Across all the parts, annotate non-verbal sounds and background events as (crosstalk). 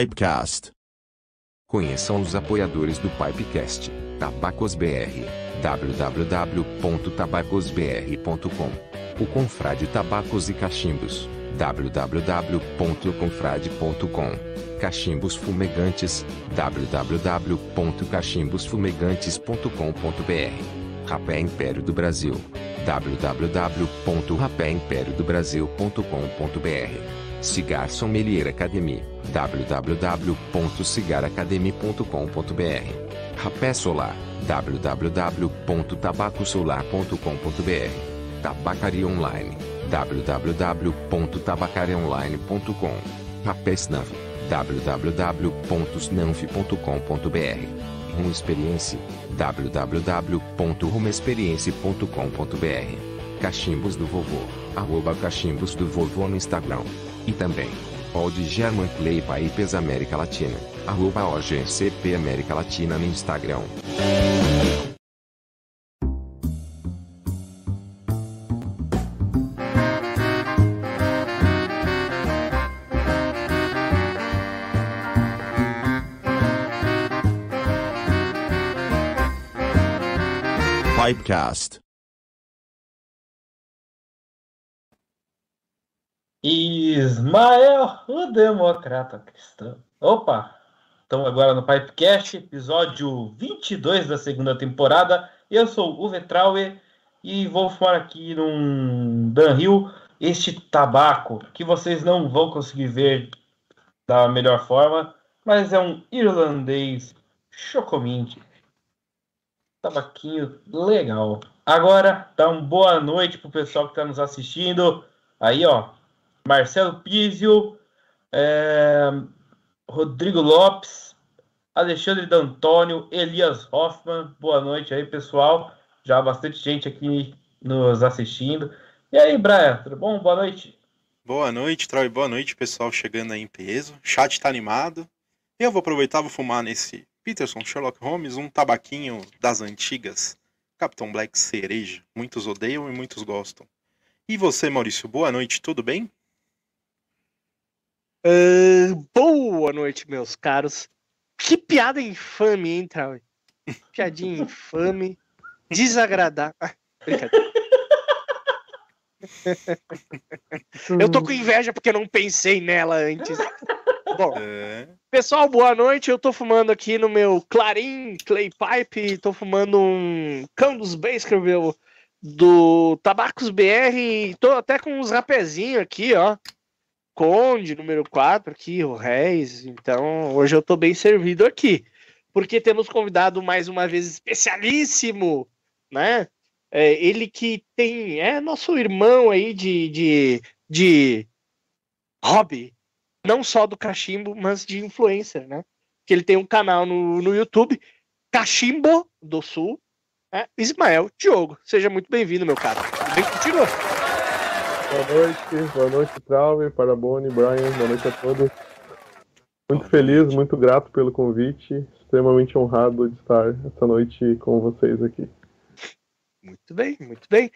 Pipecast. Conheçam os apoiadores do Pipecast. Tabacos BR. www.tabacosbr.com O Confrade Tabacos e Cachimbos. www.confrade.com Cachimbos Fumegantes. www.cachimbosfumegantes.com.br Rapé Império do Brasil. www.rapéimpériodobrasil.com.br Cigar Sommelier Academy. www.cigaracademy.com.br Rapé Solar. www.tabacosolar.com.br Tabacaria Online. www.tabacariaonline.com Rapé Snuff. www.snanf.com.br Rum Experience. www.rumexperience.com.br Cachimbos do Vovô. Arroba Cachimbos do Vovô no Instagram. E também. Old German Clay Pipes América Latina. Arroba OGCP América Latina no Instagram. Pipecast. Ismael, o democrata cristão. Opa, estamos agora no Pipecast, episódio 22 da segunda temporada. Eu sou o Vetraue e vou fumar aqui num Danhill este tabaco que vocês não vão conseguir ver da melhor forma, mas é um irlandês chocomint. Tabaquinho legal. Agora, dá uma boa noite pro pessoal que está nos assistindo. Aí, ó, Marcelo Pizio, é, Rodrigo Lopes, Alexandre D'Antônio, Elias Hoffman. Boa noite aí, pessoal. Já bastante gente aqui nos assistindo. E aí, Brian, tudo bom? Boa noite. Boa noite, Troy. Boa noite, pessoal chegando aí em peso. O chat tá animado. Eu vou aproveitar, vou fumar nesse Peterson Sherlock Holmes, um tabaquinho das antigas. Capitão Black cereja. Muitos odeiam e muitos gostam. E você, Maurício, boa noite, tudo bem? Ah, boa noite, meus caros. Que piada infame, hein, Trau? Piadinha infame, desagradável. Ah, brincadeira. Eu tô com inveja porque não pensei nela antes. Bom, É. pessoal, boa noite. Eu tô fumando aqui no meu Clarim Clay Pipe. Tô fumando um Candos Baskerville do Tabacos BR. Tô até com uns rapezinhos aqui, ó. Conde, número 4 aqui, o Reis. Então, hoje eu tô bem servido aqui. Porque temos convidado mais uma vez especialíssimo, né? É, ele que tem. É nosso irmão aí de, de, de hobby. Não só do cachimbo, mas de influencer, né? Que ele tem um canal no, no YouTube, Cachimbo do Sul. né? Ismael Diogo. Seja muito bem-vindo, meu continua. Boa noite, boa noite, Trauve, Parabone, Brian, boa noite a todos. Muito feliz, muito grato pelo convite, extremamente honrado de estar essa noite com vocês aqui. Muito bem, muito bem.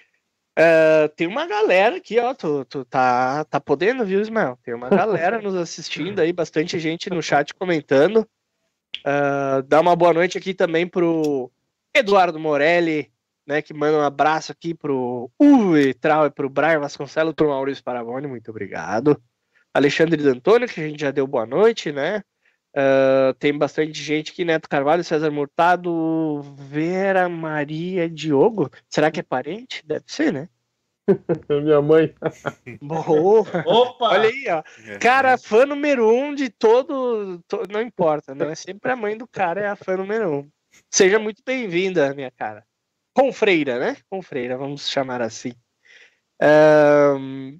É, tem uma galera aqui, ó. Tu, tu tá, tá podendo, viu, Ismael? Tem uma galera nos assistindo aí, bastante gente no chat comentando. É, dá uma boa noite aqui também pro Eduardo Morelli, né? Que manda um abraço aqui pro Uwe Trau e pro Brian Vasconcelos, pro Maurício Paraboni, muito obrigado. Alexandre D'Antônio, que a gente já deu boa noite, né? Uh, tem bastante gente aqui, Neto Carvalho, César Murtado, Vera Maria Diogo. Será que é parente? Deve ser, né? (laughs) Minha mãe, (laughs) Boa. Opa! Olha aí, ó. É. Cara, fã número um de todo. to- Não importa, né? Sempre a mãe do cara é a fã número um. Seja muito bem-vinda, minha cara. Confreira, né? Confreira, vamos chamar assim. Ahn,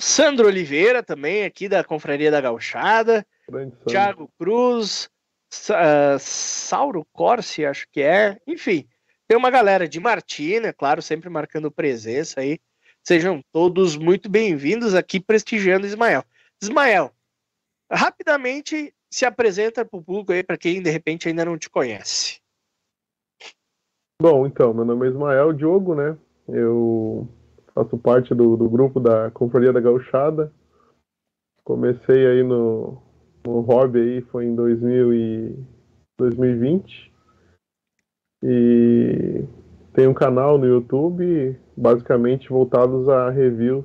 Sandro Oliveira, também, aqui da Confraria da Gauchada. Thiago Cruz, ah, Sauro Corsi, acho que é. Enfim, tem uma galera de Martina, claro, sempre marcando presença aí. Sejam todos muito bem-vindos aqui prestigiando Ismael. Ismael, rapidamente se apresenta para o público aí, para quem de repente ainda não te conhece. Bom, então, meu nome é Ismael Diogo, né? Eu faço parte do, do grupo da Confraria da Gauchada. Comecei aí no, o hobby aí foi em 2000 e 2020. E tem um canal no YouTube, basicamente voltados a reviews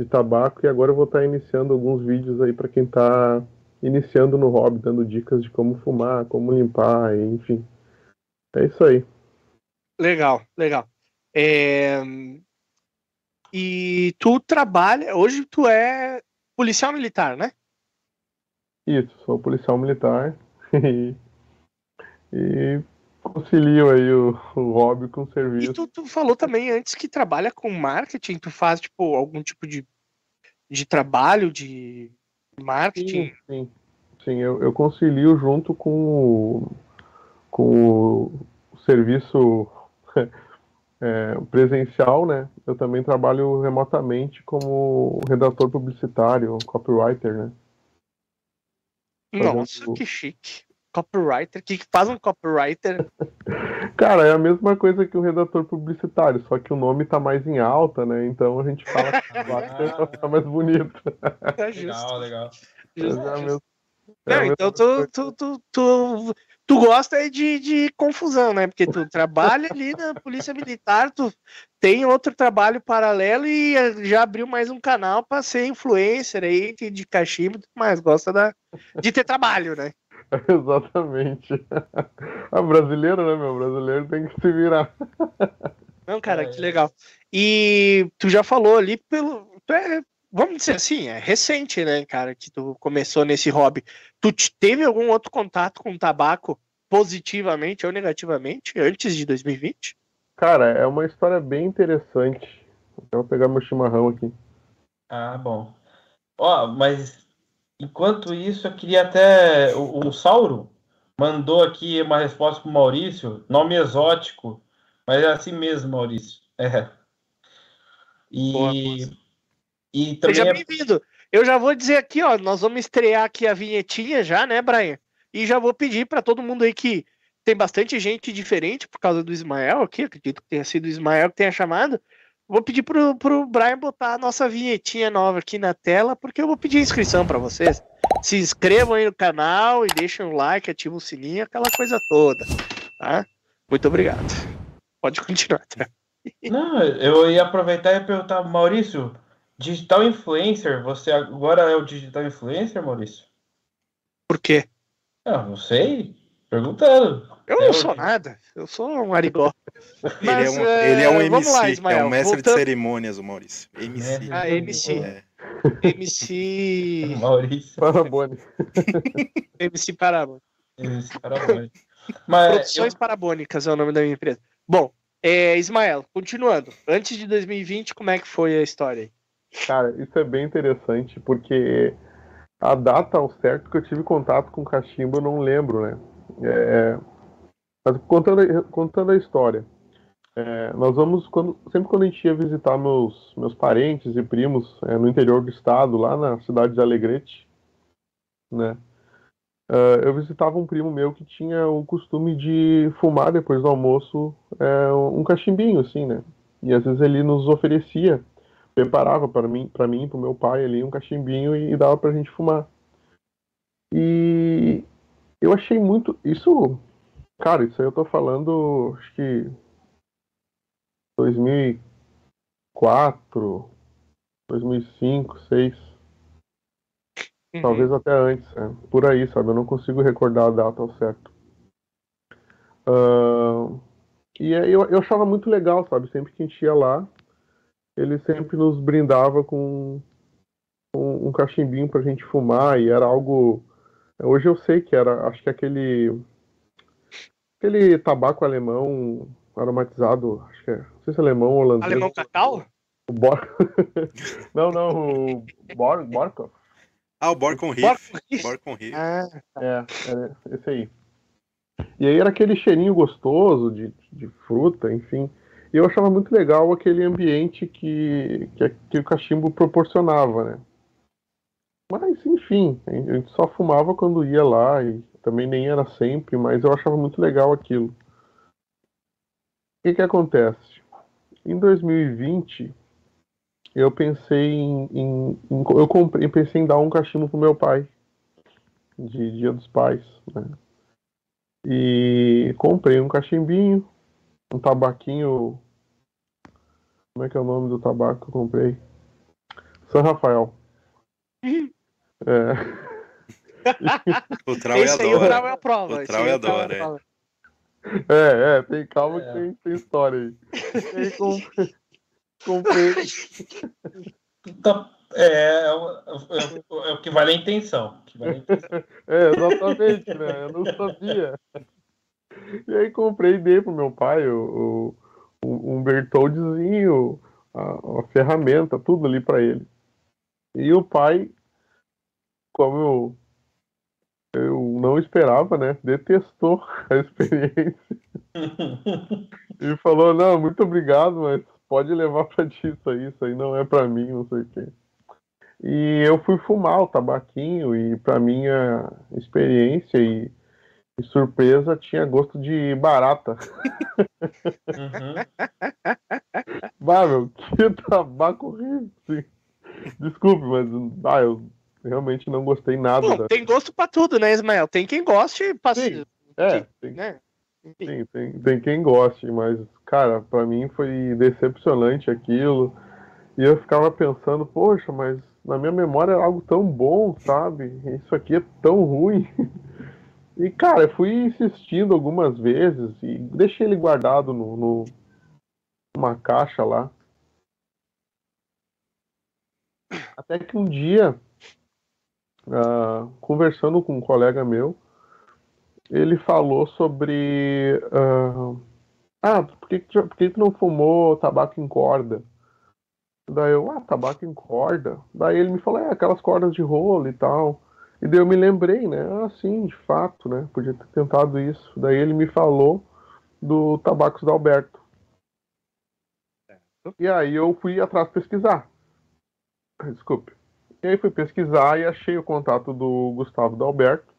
de tabaco. E agora eu vou estar iniciando alguns vídeos aí para quem está iniciando no hobby, dando dicas de como fumar, como limpar, enfim. É isso aí. Legal, legal. É... E tu trabalha, hoje tu é policial militar, né? Isso, sou policial militar (laughs) e, e concilio aí o, o hobby com o serviço. E tu, tu, falou também antes que trabalha com marketing, tu faz tipo algum tipo de, de trabalho de marketing? Sim, sim, sim eu, eu concilio junto com o, com o serviço é, presencial, né? Eu também trabalho remotamente como redator publicitário, copywriter, né? Nossa, Fazendo... que chique. Copywriter, o que, que faz um copywriter? (laughs) Cara, é a mesma coisa que o redator publicitário, só que o nome tá mais em alta, né? Então a gente fala (laughs) copywriter ah. ficar mais bonito. É legal, legal. Justo, é justo. É Não, então tu, tu, tu, tu, tu gosta de, de confusão, né? Porque tu trabalha ali na Polícia Militar, tu tem outro trabalho paralelo e já abriu mais um canal para ser influencer aí de cachimbo, mas gosta da, de ter trabalho, né? (laughs) Exatamente. A brasileiro, né, meu? Brasileiro tem que se virar. Não, cara, que legal. E tu já falou ali pelo. Tu é vamos dizer assim, é recente, né, cara, que tu começou nesse hobby. Tu teve algum outro contato com tabaco positivamente ou negativamente antes de 2020? Cara, é uma história bem interessante. Eu vou pegar meu chimarrão aqui. Ah, bom. Ó, mas enquanto isso, eu queria até. O, o Sauro mandou aqui uma resposta pro Maurício, nome exótico, mas é assim mesmo, Maurício. É. E. Boa, e também Seja é... bem-vindo. Eu já vou dizer aqui, ó, nós vamos estrear aqui a vinhetinha já, né, Brian? E já vou pedir para todo mundo aí que tem bastante gente diferente por causa do Ismael aqui, acredito que tenha sido o Ismael que tenha chamado. Vou pedir pro, pro Brian botar a nossa vinhetinha nova aqui na tela, porque eu vou pedir inscrição para vocês. Se inscrevam aí no canal e deixem um like, ativem o sininho, aquela coisa toda, tá? Muito obrigado. Pode continuar, tá? Não, eu ia aproveitar e perguntar, Maurício, Digital influencer, você agora é o digital influencer, Maurício? Por quê? Ah, não sei. Perguntando. Eu não sou nada, eu sou um arigó. Ele, é um, é... ele é um MC, lá, Ismael, é um mestre voltando... de cerimônias, o Maurício. MC. Ah, MC. É. MC. Maurício. Parabone. (laughs) MC Parabone. MC Parabone. Mas Produções eu... Parabônicas é o nome da minha empresa. Bom, é, Ismael, continuando. Antes de 2020, como é que foi a história aí? Cara, isso é bem interessante, porque a data ao certo que eu tive contato com o cachimbo eu não lembro, né? É, mas contando, contando a história, é, nós vamos, quando, sempre quando a gente ia visitar meus, meus parentes e primos é, no interior do estado, lá na cidade de Alegrete, né? Uh, eu visitava um primo meu que tinha o costume de fumar depois do almoço é, um cachimbinho, assim, né? E às vezes ele nos oferecia preparava para mim, para mim, para o meu pai ali um cachimbinho e, e dava para a gente fumar. E eu achei muito isso, cara, isso aí eu tô falando, acho que 2004, 2005, 2006. Uhum. Talvez até antes, é, por aí, sabe? Eu não consigo recordar a data ao certo. Uh, e eu, eu achava muito legal, sabe? Sempre que a gente ia lá, ele sempre nos brindava com, com um cachimbinho pra gente fumar e era algo. Hoje eu sei que era, acho que aquele. aquele tabaco alemão aromatizado, acho que é. Não sei se é alemão ou holandês. Alemão cacau? O Bor... (laughs) não, não, o Bor... Borkov. Ah, o Borkon Riff. Borkon Riff. Ah, tá. É, é, esse aí. E aí era aquele cheirinho gostoso de, de fruta, enfim. E eu achava muito legal aquele ambiente que, que, que o cachimbo proporcionava, né? Mas, enfim, a gente só fumava quando ia lá e também nem era sempre, mas eu achava muito legal aquilo. O que, que acontece? Em 2020, eu pensei em, em, em eu comprei, pensei em dar um cachimbo pro meu pai. de Dia dos Pais, né? E comprei um cachimbinho, um tabaquinho. Como é que é o nome do tabaco que eu comprei? São Rafael. (laughs) é. (laughs) O Trau Esse aí o adora. Trau é a prova. O esse Trau é adora, a prova. É, é, tem calma É. que tem, tem história aí. E aí (laughs) comprei, comprei. Tá- é, é, o- é o- é o que vale a intenção. vale a intenção. É, exatamente, né? Eu não sabia. E aí comprei e dei pro meu pai o, o, um Bertoldzinho, a, a ferramenta, tudo ali pra ele. E o pai, como eu, eu não esperava, né? Detestou (laughs) a experiência. (laughs) E falou, não, muito obrigado, mas pode levar pra ti isso aí, isso aí não é pra mim, não sei o quê. E eu fui fumar o tabaquinho e pra minha experiência e, e surpresa tinha gosto de barata. Uhum. Bah, meu, que tabaco horrível. Desculpe, mas ah, eu realmente não gostei nada. Bom, da- tem gosto pra tudo, né, Ismael? Tem quem goste, passa, Sim. É, tem, né? Sim, tem, tem quem goste, mas, cara, pra mim foi decepcionante aquilo. E eu ficava pensando, poxa, mas na minha memória era algo tão bom, sabe? Isso aqui é tão ruim. E, cara, eu fui insistindo algumas vezes e deixei ele guardado no, no- numa caixa lá. Até que um dia, ah, conversando com um colega meu, ele falou sobre. ah, ah, por que, por que tu não fumou tabaco em corda? Daí eu, ah, tabaco em corda. Daí ele me falou, é, aquelas cordas de rolo e tal. E daí eu me lembrei, né? Ah, sim, de fato, né? Podia ter tentado isso. Daí ele me falou do Tabacos da Alberto. E aí eu fui atrás pesquisar. Desculpe. E aí fui pesquisar e achei o contato do Gustavo Dalberto.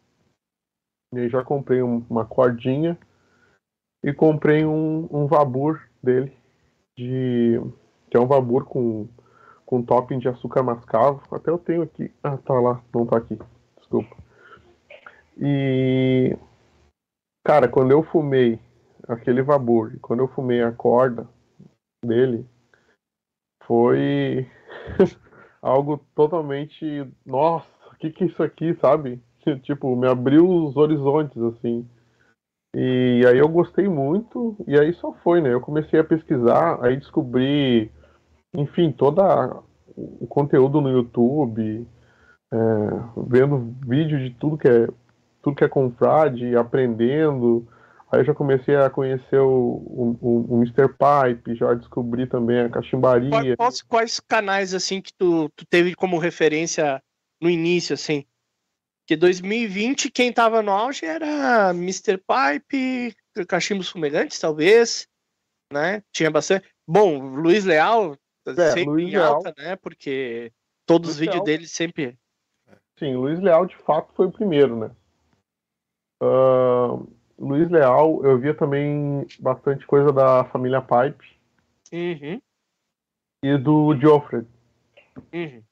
E aí já comprei um- uma cordinha e comprei um, um Vabur dele, de que é um Vabur com, com topping de açúcar mascavo. Até eu tenho aqui. Ah, tá lá, não tá aqui. Desculpa. E cara, quando eu fumei aquele Vabur e quando eu fumei a corda dele, foi (laughs) algo totalmente. Nossa, o que, que é isso aqui, sabe? (laughs) tipo, me abriu os horizontes, assim. E aí eu gostei muito, e aí só foi, né? Eu comecei a pesquisar, aí descobri, enfim, todo o conteúdo no YouTube, é, vendo vídeo de tudo que é tudo que é confrade, aprendendo. Aí eu já comecei a conhecer o, o, o, Mr. Pipe, já descobri também a cachimbaria. Quais, quais- canais assim que tu, tu teve como referência no início, assim? Porque 2020 quem tava no auge era Mr. Pipe, Cachimbos Fumegantes, talvez, né? Tinha bastante. Bom, Luiz Leal sempre É, Luiz em Leal. alta, né? Porque todos os Luiz vídeos Leal. dele sempre. Sim, Luiz Leal de fato foi o primeiro, né? Ah, Luiz Leal, eu via também bastante coisa da família Pipe Uhum, e do Geoffrey. uhum.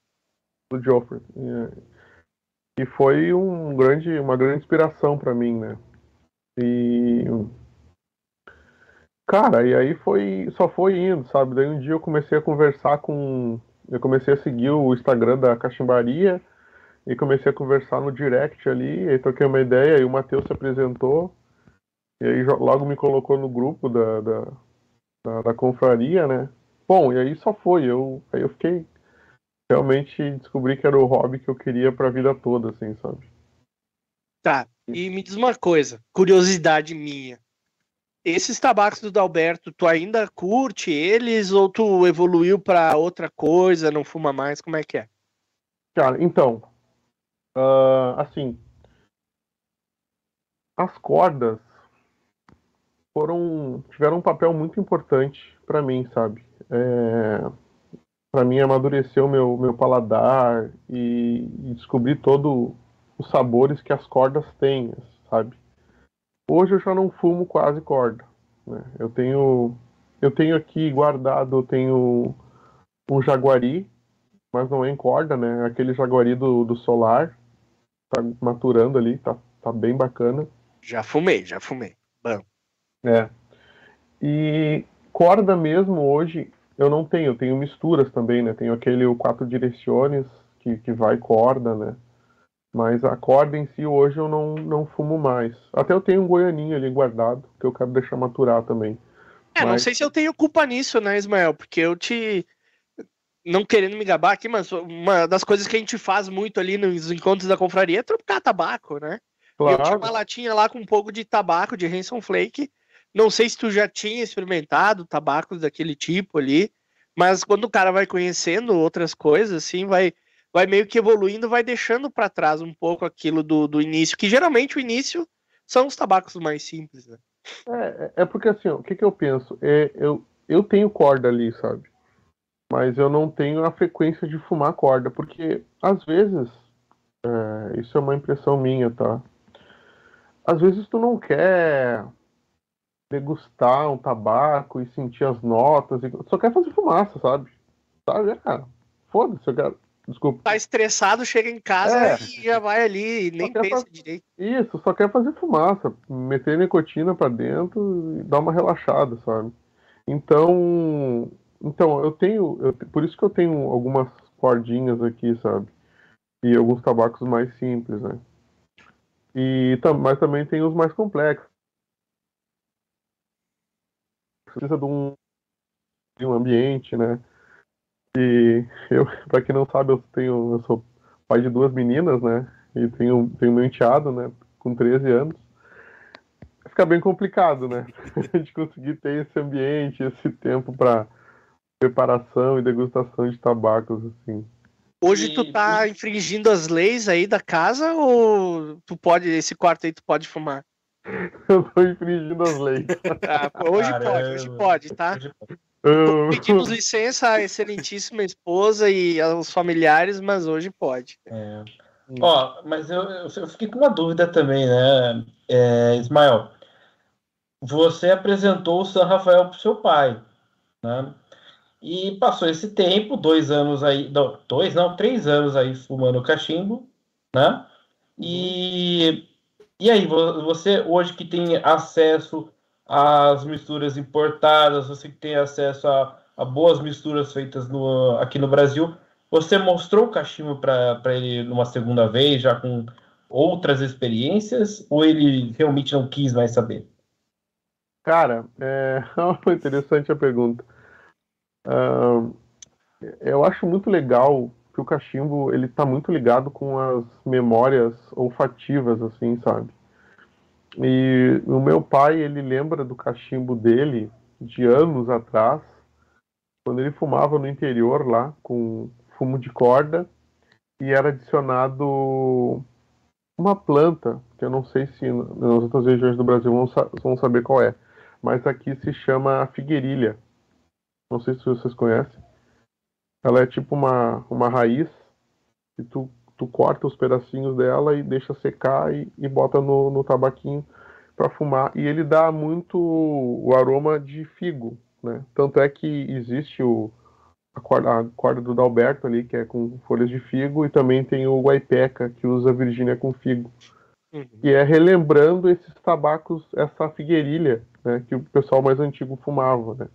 do Geoffrey. E, e foi um grande, uma grande inspiração para mim, né? E cara, e aí foi, só foi indo, sabe? Daí um dia eu comecei a conversar com, eu comecei a seguir o Instagram da Cachimbaria e comecei a conversar no direct ali, aí troquei uma ideia e o Matheus se apresentou e aí logo me colocou no grupo da, da, da, da confraria, né? Bom, e aí só foi, eu, aí eu fiquei realmente descobri que era o hobby que eu queria pra vida toda, assim, sabe? Tá. E me diz uma coisa, curiosidade minha. Esses tabacos do Dalberto, tu ainda curte eles ou tu evoluiu pra outra coisa, não fuma mais? Como é que é? Cara, então, ah, assim, as cordas foram tiveram um papel muito importante pra mim, sabe? É, para mim amadurecer o meu meu paladar e, e descobrir todo os sabores que as cordas têm, sabe? Hoje eu já não fumo quase corda, né? Eu tenho eu tenho aqui guardado, eu tenho um jaguari, mas não é em corda, né? Aquele jaguari do, do solar, tá maturando ali, tá, tá bem bacana. Já fumei, já fumei. Bom. É. E corda mesmo hoje eu não tenho, eu tenho misturas também, né? Tenho aquele o quatro direções que, que vai corda, né? Mas a corda em si hoje eu não, não fumo mais. Até eu tenho um goianinho ali guardado, que eu quero deixar maturar também. É, Mas- não sei se eu tenho culpa nisso, né, Ismael? Porque eu te. Não querendo me gabar aqui, mas uma das coisas que a gente faz muito ali nos encontros da confraria é trocar tabaco, né? E eu tinha uma Claro, latinha lá com um pouco de tabaco de Hanson Flake. Não sei se tu já tinha experimentado tabacos daquele tipo ali, mas quando o cara vai conhecendo outras coisas, assim, vai, vai meio que evoluindo, vai deixando para trás um pouco aquilo do, do início, que geralmente o início são os tabacos mais simples, né? é, é porque assim, o que, que eu penso? É, eu, eu tenho corda ali, sabe? Mas eu não tenho a frequência de fumar corda, porque às vezes, é, isso é uma impressão minha, tá? Às vezes tu não quer degustar um tabaco e sentir as notas, e só quer fazer fumaça, sabe? Sabe? É, cara, foda-se, eu quero. Desculpa. Tá estressado, chega em casa É. e já vai ali e nem pensa fazer- direito. Isso, só quer fazer fumaça, meter nicotina pra dentro e dar uma relaxada, sabe? Então, então eu tenho, eu- por isso que eu tenho algumas cordinhas aqui, sabe? E alguns tabacos mais simples, né? E mas também tem os mais complexos. Precisa de um de um ambiente, né? E eu, (laughs) para quem não sabe, eu tenho, eu sou pai de duas meninas, né? E tenho, tenho meu enteado, né? Com 13 anos. Fica bem complicado, né? (laughs) A gente conseguir ter esse ambiente, esse tempo para preparação e degustação de tabacos, assim. Hoje tu tá infringindo as leis aí da casa ou tu pode, esse quarto aí tu pode fumar? (laughs) Eu tô infringindo as leis. (laughs) Ah, hoje pode, hoje Caramba. pode, tá? Hoje pode. Eu- Pedimos licença à excelentíssima esposa e aos familiares, mas hoje pode. É. Ó, mas eu, eu, eu fiquei com uma dúvida também, né, é, Ismael? Você apresentou o San Rafael pro seu pai, né? E passou esse tempo, dois anos aí, não, dois não, três anos aí fumando cachimbo, né? E, e aí, vo- você hoje que tem acesso às misturas importadas, você que tem acesso a, a boas misturas feitas no, aqui no Brasil, você mostrou o cachimbo para ele numa segunda vez, já com outras experiências, ou ele realmente não quis mais saber? Cara, é (laughs) interessante a pergunta. Ah, eu acho muito legal que o cachimbo ele tá muito ligado com as memórias olfativas, assim, sabe? E o meu pai, ele lembra do cachimbo dele de anos atrás, quando ele fumava no interior lá, com fumo de corda, e era adicionado uma planta, que eu não sei se nas outras regiões do Brasil vão, sa- vão saber qual é, mas aqui se chama figueirilha. Não sei se vocês conhecem. Ela é tipo uma, uma raiz e tu, tu corta os pedacinhos dela e deixa secar e, e bota no, no tabaquinho para fumar. E ele dá muito o aroma de figo, né? Tanto é que existe o, a, corda, a corda do Dalberto ali, que é com folhas de figo, e também tem o Guaipeca, que usa Virgínia com figo que é relembrando esses tabacos, essa figueirilha, né, que o pessoal mais antigo fumava, né.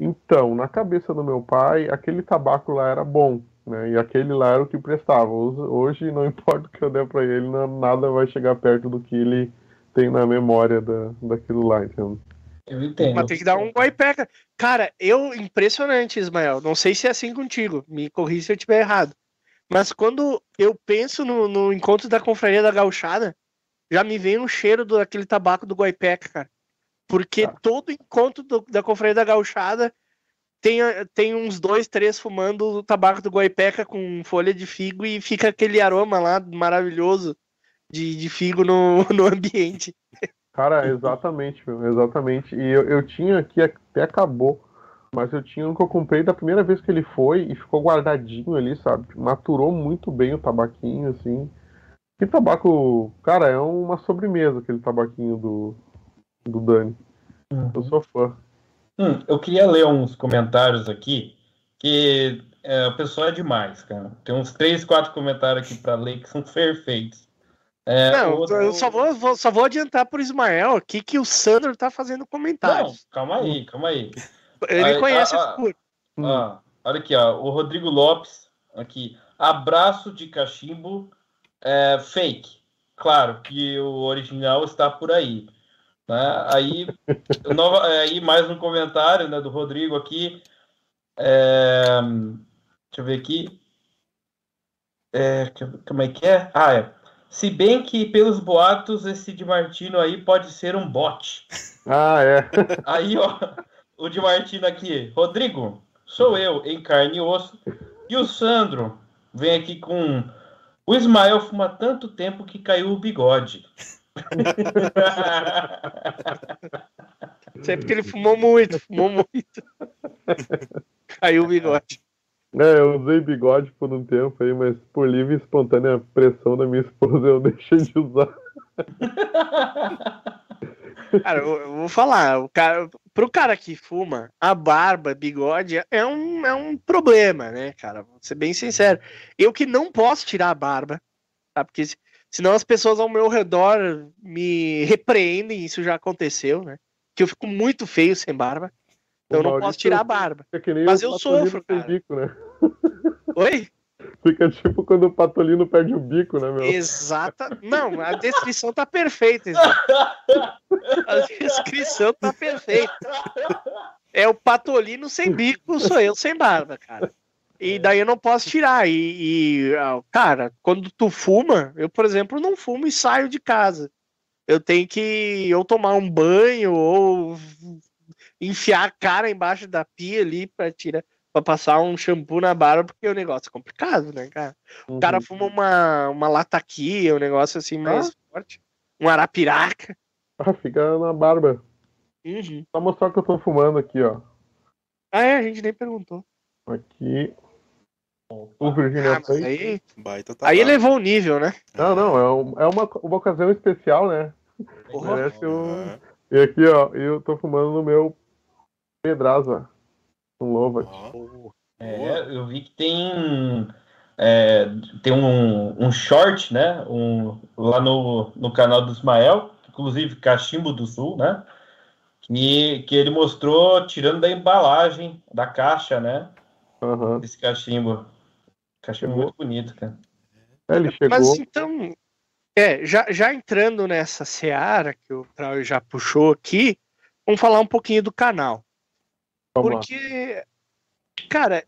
Então, na cabeça do meu pai, aquele tabaco lá era bom, né, e aquele lá era o que prestava. Hoje, hoje, não (laughs) importa o que eu der para ele, nada vai chegar perto do que ele tem na memória da, daquilo lá, entendeu? Eu entendo. Mas tem que dar um guaipeca. Cara, eu, impressionante, Ismael. Não sei se é assim contigo. Me corri se eu estiver errado. Mas quando eu penso no, no encontro da confraria da gauchada, já me vem um cheiro do, daquele tabaco do guaipeca, cara. Porque Tá. todo encontro do- da confraria da gauchada tem, tem uns dois, três fumando o tabaco do guaipeca com folha de figo e fica aquele aroma lá maravilhoso de, de figo no, (laughs) no ambiente. Cara, exatamente, meu, exatamente. E eu, eu tinha aqui, até acabou, mas eu tinha um que eu comprei da primeira vez que ele foi e ficou guardadinho ali, sabe? Maturou muito bem o tabaquinho, assim. Que tabaco, cara, é uma sobremesa aquele tabaquinho do, do Dani. Eu sou fã. Hum, eu queria ler uns comentários aqui, que é, o pessoal é demais, cara. Tem uns três, quatro comentários aqui para ler que são perfeitos. É, não, outro... eu só vou, vou, só vou adiantar pro Ismael aqui que o Sandro tá fazendo comentários. Não, calma aí, calma aí. Ele aí, conhece a, a, a, Olha aqui, ó. O Rodrigo Lopes, aqui. Abraço de cachimbo é, fake. Claro que o original está por aí. Né? Aí, nova, aí mais um comentário né, do Rodrigo aqui. É, deixa eu ver aqui. É, como é que é? Ah, é. Se bem que, pelos boatos, esse de Martino aí pode ser um bot. Ah, é. Aí, ó, o de Martino aqui. Rodrigo, sou eu, em carne e osso. E o Sandro vem aqui com. O Ismael fuma tanto tempo que caiu o bigode. Isso é porque ele fumou muito, fumou muito. Caiu o bigode. É, eu usei bigode por um tempo aí, mas por livre e espontânea pressão da minha esposa eu (laughs) deixei de usar. Cara, eu, eu vou falar, o cara, pro cara que fuma, a barba, bigode é um, é um problema, né, cara? Vou ser bem sincero. Eu que não posso tirar a barba, tá? Porque senão as pessoas ao meu redor me repreendem, isso já aconteceu, né? Que eu fico muito feio sem barba. Eu não posso tirar a barba. Mas eu sofro, cara. Bico, né? Oi? (laughs) Fica tipo quando o patolino perde o bico, né, meu? Exata. Não, a descrição tá perfeita. A descrição tá perfeita. É o patolino sem bico, sou eu sem barba, cara. E daí eu não posso tirar. E, e, cara, quando tu fuma, eu, por exemplo, não fumo e saio de casa. Eu tenho que ou tomar um banho ou enfiar a cara embaixo da pia ali para tirar para passar um shampoo na barba, porque o negócio é complicado, né, cara? O uhum. cara fuma uma, uma lataquia, um negócio assim mais ah. forte. Um arapiraca. Ah, fica na barba. Uhum. Só mostrar que eu tô fumando aqui, ó. Ah, é, a gente nem perguntou. Aqui. O Virginia ah, aí, aí elevou o nível, né? Não, não, é, um, é uma, uma ocasião especial, né? Porra. Parece um... E aqui, ó, eu tô fumando no meu Pedraza. Um Lovat. É, eu vi que tem. É, tem um, um short, né? Um, lá no, no canal do Ismael, inclusive Cachimbo do Sul, né? Que, que ele mostrou tirando da embalagem, da caixa, né? Uhum. Esse cachimbo. Cachimbo muito bonito, cara. É, ele chegou. Mas então, é, já, já entrando nessa seara que o Trau já puxou aqui, vamos falar um pouquinho do canal. Vamos Porque, lá. cara,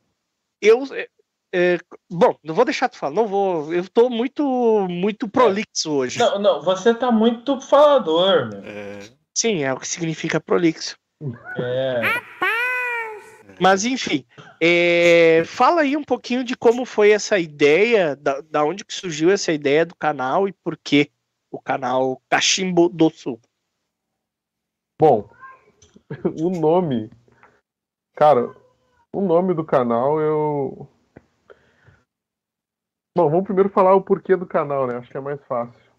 eu. É, é, bom, não vou deixar tu falar, não vou. Eu tô muito, muito prolixo hoje. Não, não, você tá muito falador, meu. É... Sim, é o que significa prolixo. É. Mas enfim, é, fala aí um pouquinho de como foi essa ideia, da, da onde que surgiu essa ideia do canal e por que o canal Cachimbo do Sul. Bom, (laughs) o nome Cara, o nome do canal eu. Bom, vamos primeiro falar o porquê do canal, né? Acho que é mais fácil.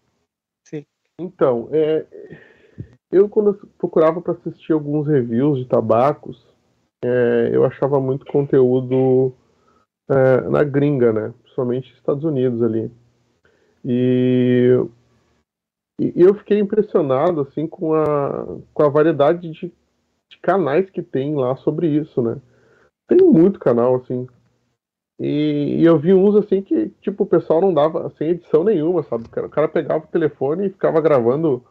Sim. Então, é... eu quando eu procurava para assistir alguns reviews de tabacos, é... eu achava muito conteúdo é... na gringa, né? Principalmente Estados Unidos ali. E... e eu fiquei impressionado assim com a, com a variedade de de canais que tem lá sobre isso, né? Tem muito canal, assim. E, e, eu vi uns assim que, tipo, o pessoal não dava sem edição nenhuma, sabe? O cara pegava o telefone e ficava gravando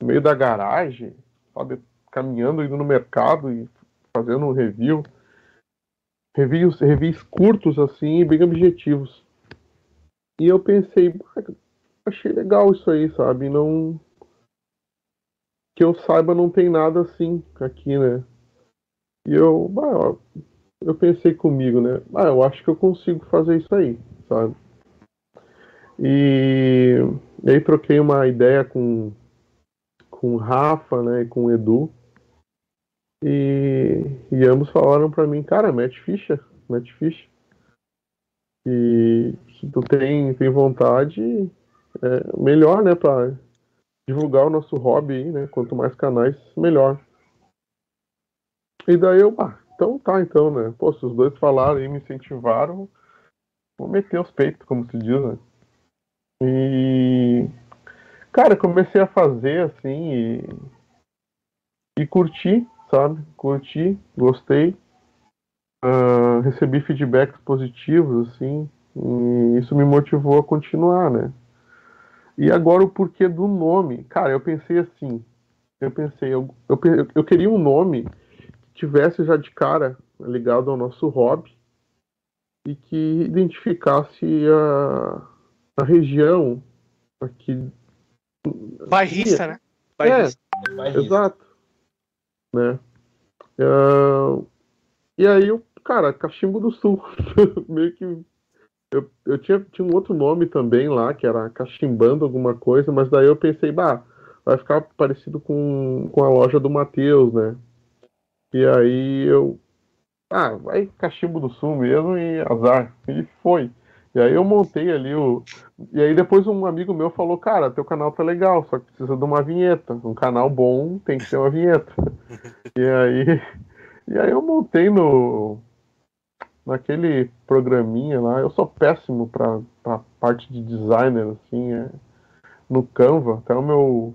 no meio da garagem, sabe? Caminhando, indo no mercado e fazendo um review. Reviews, reviews curtos, assim, bem objetivos. E eu pensei, achei legal isso aí, sabe? Não, que eu saiba, não tem nada assim aqui, né? E eu, bah, eu pensei comigo, né? Ah, eu acho que eu consigo fazer isso aí, sabe? E, e aí troquei uma ideia com, com o Rafa, né, e com o Edu. E, e ambos falaram para mim, cara, mete ficha, mete ficha. E se tu tem, tem vontade, é melhor, né, pra divulgar o nosso hobby né? Quanto mais canais, melhor. E daí eu, ah, então tá, então, né? Pô, se os dois falaram e me incentivaram, vou meter os peitos, como se diz, né? E. Cara, comecei a fazer assim e. E curti, sabe? Curti, gostei. Uh, recebi feedbacks positivos, assim. E isso me motivou a continuar, né? E agora o porquê do nome. Cara, eu pensei assim. Eu pensei, eu, eu, eu queria um nome que tivesse já de cara ligado ao nosso hobby e que identificasse a, a região aqui. Bairrista, né? Bairrista. É, exato. Né? Uh, e aí, eu, cara, Cachimbo do Sul. (laughs) Meio que. Eu, eu tinha, tinha um outro nome também lá, que era Cachimbando alguma coisa, mas daí eu pensei, bah, vai ficar parecido com, com a loja do Matheus, né? E aí eu. Ah, vai Cachimbo do Sul mesmo e azar. E foi. E aí eu montei ali o. E aí depois um amigo meu falou, cara, teu canal tá legal, só que precisa de uma vinheta. Um canal bom tem que ter uma vinheta. (laughs) e aí. E aí eu montei no. Naquele programinha lá, eu sou péssimo pra, pra parte de designer, assim, é, no Canva. Até o meu,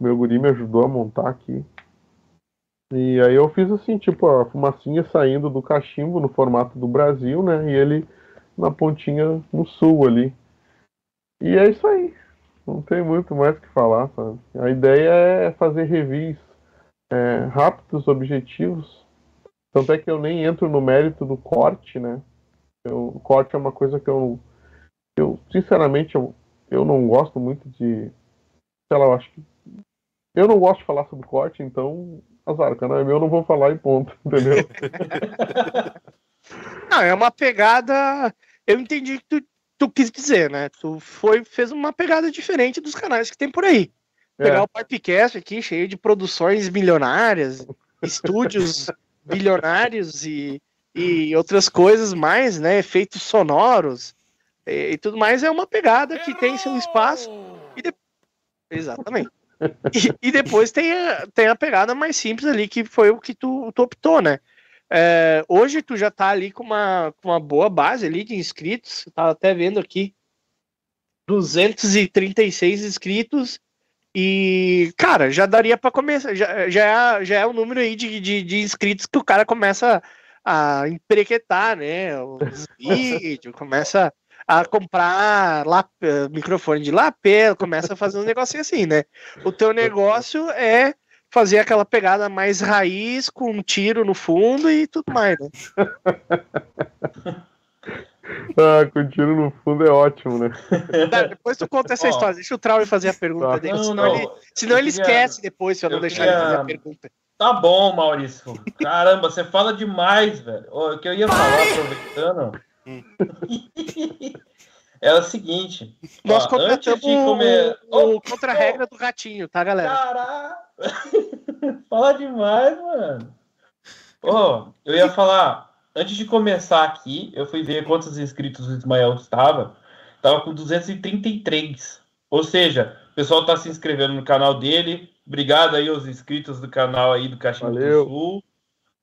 meu guri me ajudou a montar aqui. E aí eu fiz assim, tipo, a fumacinha saindo do cachimbo no formato do Brasil, né? E ele na pontinha no sul ali. E é isso aí. Não tem muito mais o que falar, sabe? A ideia é fazer revis é, rápidos, objetivos. Tanto é que eu nem entro no mérito do corte, né? Eu, o corte é uma coisa que eu, eu sinceramente, eu, eu não gosto muito de. Sei lá, eu acho que. Eu não gosto de falar sobre corte, então, azar, o canal é meu, eu não vou falar e ponto, (laughs) entendeu? (laughs) Não, é uma pegada. Eu entendi que tu, tu quis dizer, né? Tu foi, fez uma pegada diferente dos canais que tem por aí. Pegar é. o podcast aqui, cheio de produções milionárias, (laughs) estúdios bilionários e, e outras coisas mais, né? Efeitos sonoros e, e, tudo mais, é uma pegada que tem seu espaço. E de... Exatamente. (laughs) E, e, depois tem a, tem a pegada mais simples ali, que foi o que tu, tu optou, né? É, hoje tu já tá ali com uma, com uma boa base ali de inscritos, tava até vendo aqui. 236 inscritos. E, cara, já daria para começar, já, já, é, já é o número aí de, de, de, inscritos que o cara começa a emprequetar, né, os (laughs) vídeos, começa a comprar lap, microfone de lapela, começa a fazer um negocinho assim, né? O teu negócio é fazer aquela pegada mais raiz, com um tiro no fundo e tudo mais, né? (laughs) ah, com tiro no fundo é ótimo, né? Tá, depois tu conta essa história. Deixa o Trau fazer a pergunta tá. dele. Não, senão, não. Ele, senão ele queria... esquece depois se eu não eu deixar queria... ele fazer a pergunta. Tá bom, Maurício. Caramba, você fala demais, velho. O que eu ia falar, aproveitando. (laughs) é o seguinte. Nós ó, contratamos comer... o, o contra-regra do ratinho, tá, galera? Caralho! (laughs) Fala demais, mano. Oh, eu ia falar, antes de começar aqui, eu fui ver quantos inscritos o Ismael estava. Tava com 233. Ou seja, o pessoal tá se inscrevendo no canal dele. Obrigado aí aos inscritos do canal aí do Caixinha do Sul.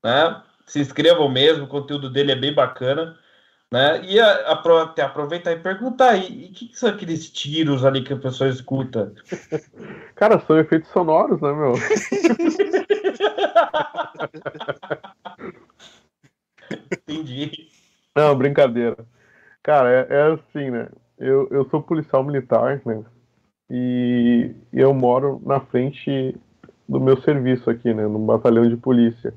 Né? Se inscrevam mesmo, o conteúdo dele é bem bacana. Né? E a, a, até aproveitar e perguntar aí, o que, que, são aqueles tiros ali que a pessoa escuta? (laughs) Cara, são efeitos sonoros, né, meu? (laughs) Entendi. Não, brincadeira. Cara, é, é, assim, né? Eu, eu sou policial militar, né? E, e eu moro na frente do meu serviço aqui, né? Num batalhão de polícia.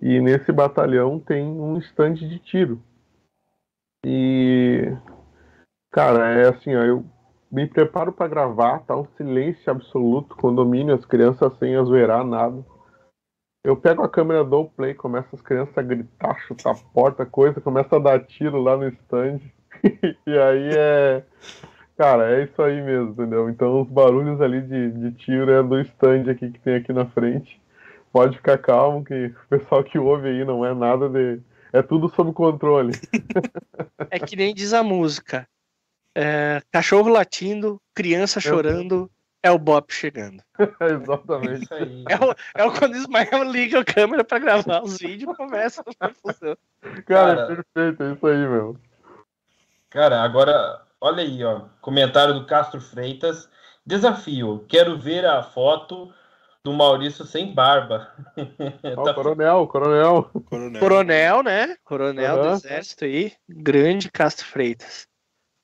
E nesse batalhão tem um estande de tiro. E, cara, é assim, ó, eu me preparo para gravar, tá um silêncio absoluto, condomínio, as crianças sem azoeirar nada. Eu pego a câmera, dou o play, começa as crianças a gritar, chutar a porta, coisa, começa a dar tiro lá no stand. (laughs) e aí é. Cara, é isso aí mesmo, entendeu? Então os barulhos ali de, de tiro é do stand aqui que tem aqui na frente. Pode ficar calmo que o pessoal que ouve aí não é nada de é tudo sob controle. É que nem diz a música. É, cachorro latindo, criança chorando, é o Bop chegando. (laughs) Exatamente. Isso aí. É o, é o quando o Ismael liga a câmera pra gravar os vídeos e começa a confusão. Cara, Cara. perfeito, é isso aí, meu. Cara, agora, olha aí, ó. Comentário do Castro Freitas. Desafio. Quero ver a foto do Maurício sem barba. Ó, (laughs) Tá- o coronel, o coronel. Coronel. Coronel, né? Coronel do Aham. Exército aí. Grande Castro Freitas.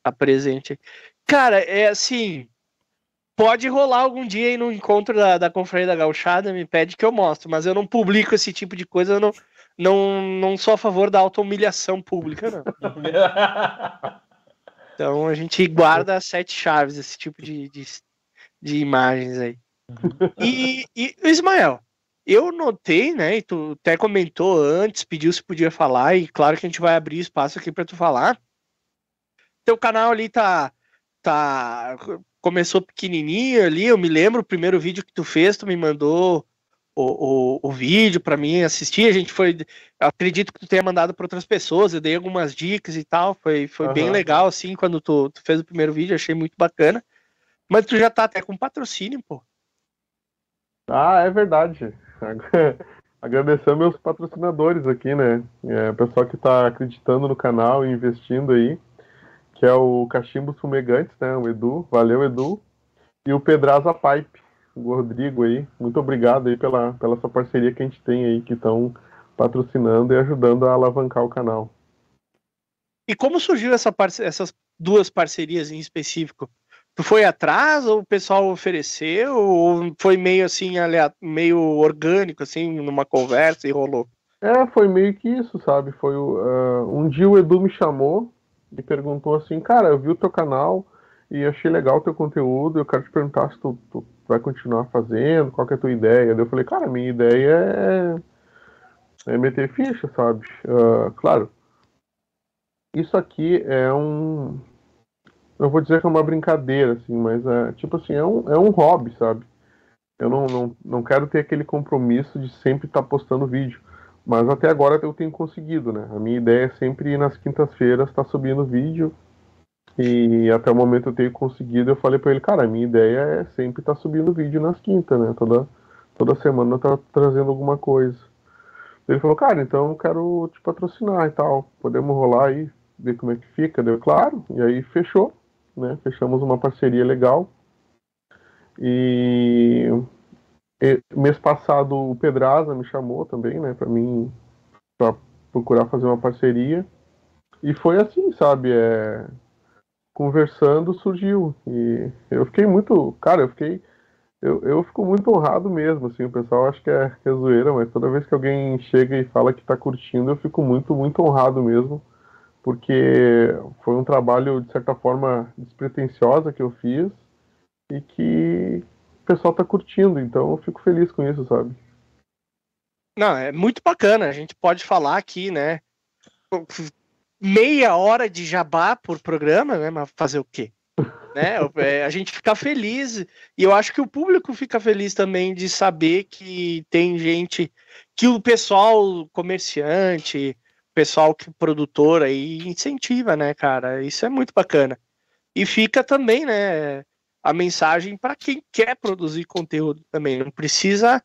Tá presente aí. Cara, é assim. Pode rolar algum dia aí no encontro da, da Confraria da Gauchada, me pede que eu mostro, mas eu não publico esse tipo de coisa, eu não, não, não sou a favor da auto-humilhação pública, não. (laughs) Então a gente guarda as sete chaves, esse tipo de, de, de imagens aí. E, e Ismael, eu notei, né? E tu até comentou antes, pediu se podia falar, e claro que a gente vai abrir espaço aqui para tu falar. Teu canal ali tá. tá começou pequenininho ali, eu me lembro o primeiro vídeo que tu fez, tu me mandou o, o, o vídeo para mim assistir. A gente foi. acredito que tu tenha mandado para outras pessoas, eu dei algumas dicas e tal. Foi, foi bem Aham. legal, assim, quando tu, tu fez o primeiro vídeo, achei muito bacana. Mas tu já tá até com patrocínio, pô. Ah, é verdade. (laughs) Agradecer meus patrocinadores aqui, né? É, o pessoal que está acreditando no canal e investindo aí, que é o Cachimbos Fumegantes, né? O Edu, valeu Edu. E o Pedraza Pipe, o Rodrigo aí. Muito obrigado aí pela, pela essa parceria que a gente tem aí, que estão patrocinando e ajudando a alavancar o canal. E como surgiu essa essas duas parcerias em específico? Tu foi atrás ou o pessoal ofereceu ou foi meio assim, meio orgânico, assim, numa conversa e rolou? É, foi meio que isso, sabe? Foi ah, um dia o Edu me chamou e perguntou assim, cara, eu vi o teu canal e achei legal o teu conteúdo, eu quero te perguntar se tu, tu vai continuar fazendo, qual é a tua ideia. Daí eu falei, cara, minha ideia é, é meter ficha, sabe? Ah, claro, isso aqui é um. Eu vou dizer que é uma brincadeira, assim, mas é tipo assim, é um, é um hobby, sabe? Eu não, não, não quero ter aquele compromisso de sempre estar postando vídeo. Mas até agora eu tenho conseguido, né? A minha ideia é sempre nas quintas-feiras estar subindo vídeo. E até o momento eu tenho conseguido. Eu falei pra ele, cara, a minha ideia é sempre estar subindo vídeo nas quintas, né? Toda, toda semana tá trazendo alguma coisa. Ele falou, cara, então eu quero te patrocinar e tal. Podemos rolar aí, ver como é que fica? Deu claro. E aí fechou, né? Fechamos uma parceria legal. E e, mês passado o Pedraza me chamou também, né, para mim para procurar fazer uma parceria. E foi assim, sabe, é conversando surgiu e eu fiquei muito, cara, eu fiquei eu, eu fico muito honrado mesmo, assim, o pessoal acha que é, que é zoeira, mas toda vez que alguém chega e fala que tá curtindo, eu fico muito, muito honrado mesmo, porque foi um trabalho, de certa forma, despretensiosa que eu fiz e que o pessoal tá curtindo, então eu fico feliz com isso, sabe? Não, é muito bacana. A gente pode falar aqui, né? Meia hora de jabá por programa, né? Mas fazer o quê? (laughs) né? É, A gente fica feliz e eu acho que o público fica feliz também de saber que tem gente que o pessoal comerciante, pessoal que produtor aí incentiva, né, cara? Isso é muito bacana. E fica também, né, a mensagem para quem quer produzir conteúdo também. Não precisa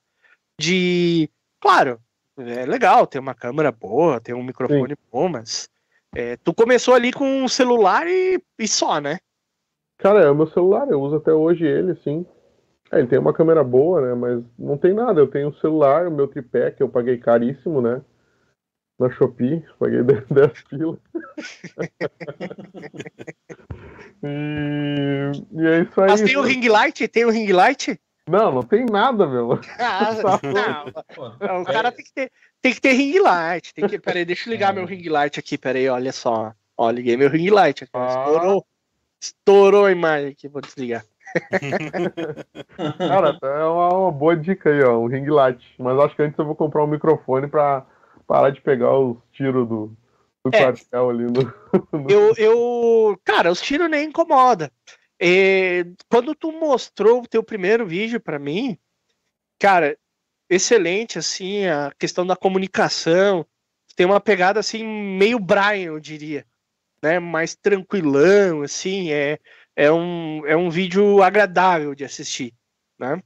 de. Claro, é legal ter uma câmera boa, ter um microfone bom, mas é, tu começou ali com um celular e, e só, né? Cara, é o meu celular, eu uso até hoje ele, sim. É, ele tem uma câmera boa, né? Mas não tem nada. Eu tenho o celular, o meu tripé, que eu paguei caríssimo, né? Na Shopee, paguei (laughs) 10, 10 pila. (laughs) e, e é isso aí. Mas tem o ring light? Tem o ring light? Não, não tem nada, meu. Ah, (laughs) não, Pô, o cara tem que ter, tem que ter ring light. Tem que, peraí, deixa eu ligar meu ring light aqui, peraí, olha só. Ó, liguei meu ring light aqui. Ah. Estourou. Estourou a imagem aqui, vou desligar. Cara, é uma, uma boa dica aí, ó, um ring light. Mas acho que antes eu vou comprar um microfone pra parar de pegar os tiros do, do É. quartel ali no. (laughs) no- Eu, eu, cara, os tiros nem incomoda. É, quando tu mostrou o teu primeiro vídeo pra mim, cara, excelente, assim, a questão da comunicação. Tem uma pegada, assim, meio Brian, eu diria. Né? Mais tranquilão, assim, é, é um, é um vídeo agradável de assistir, né?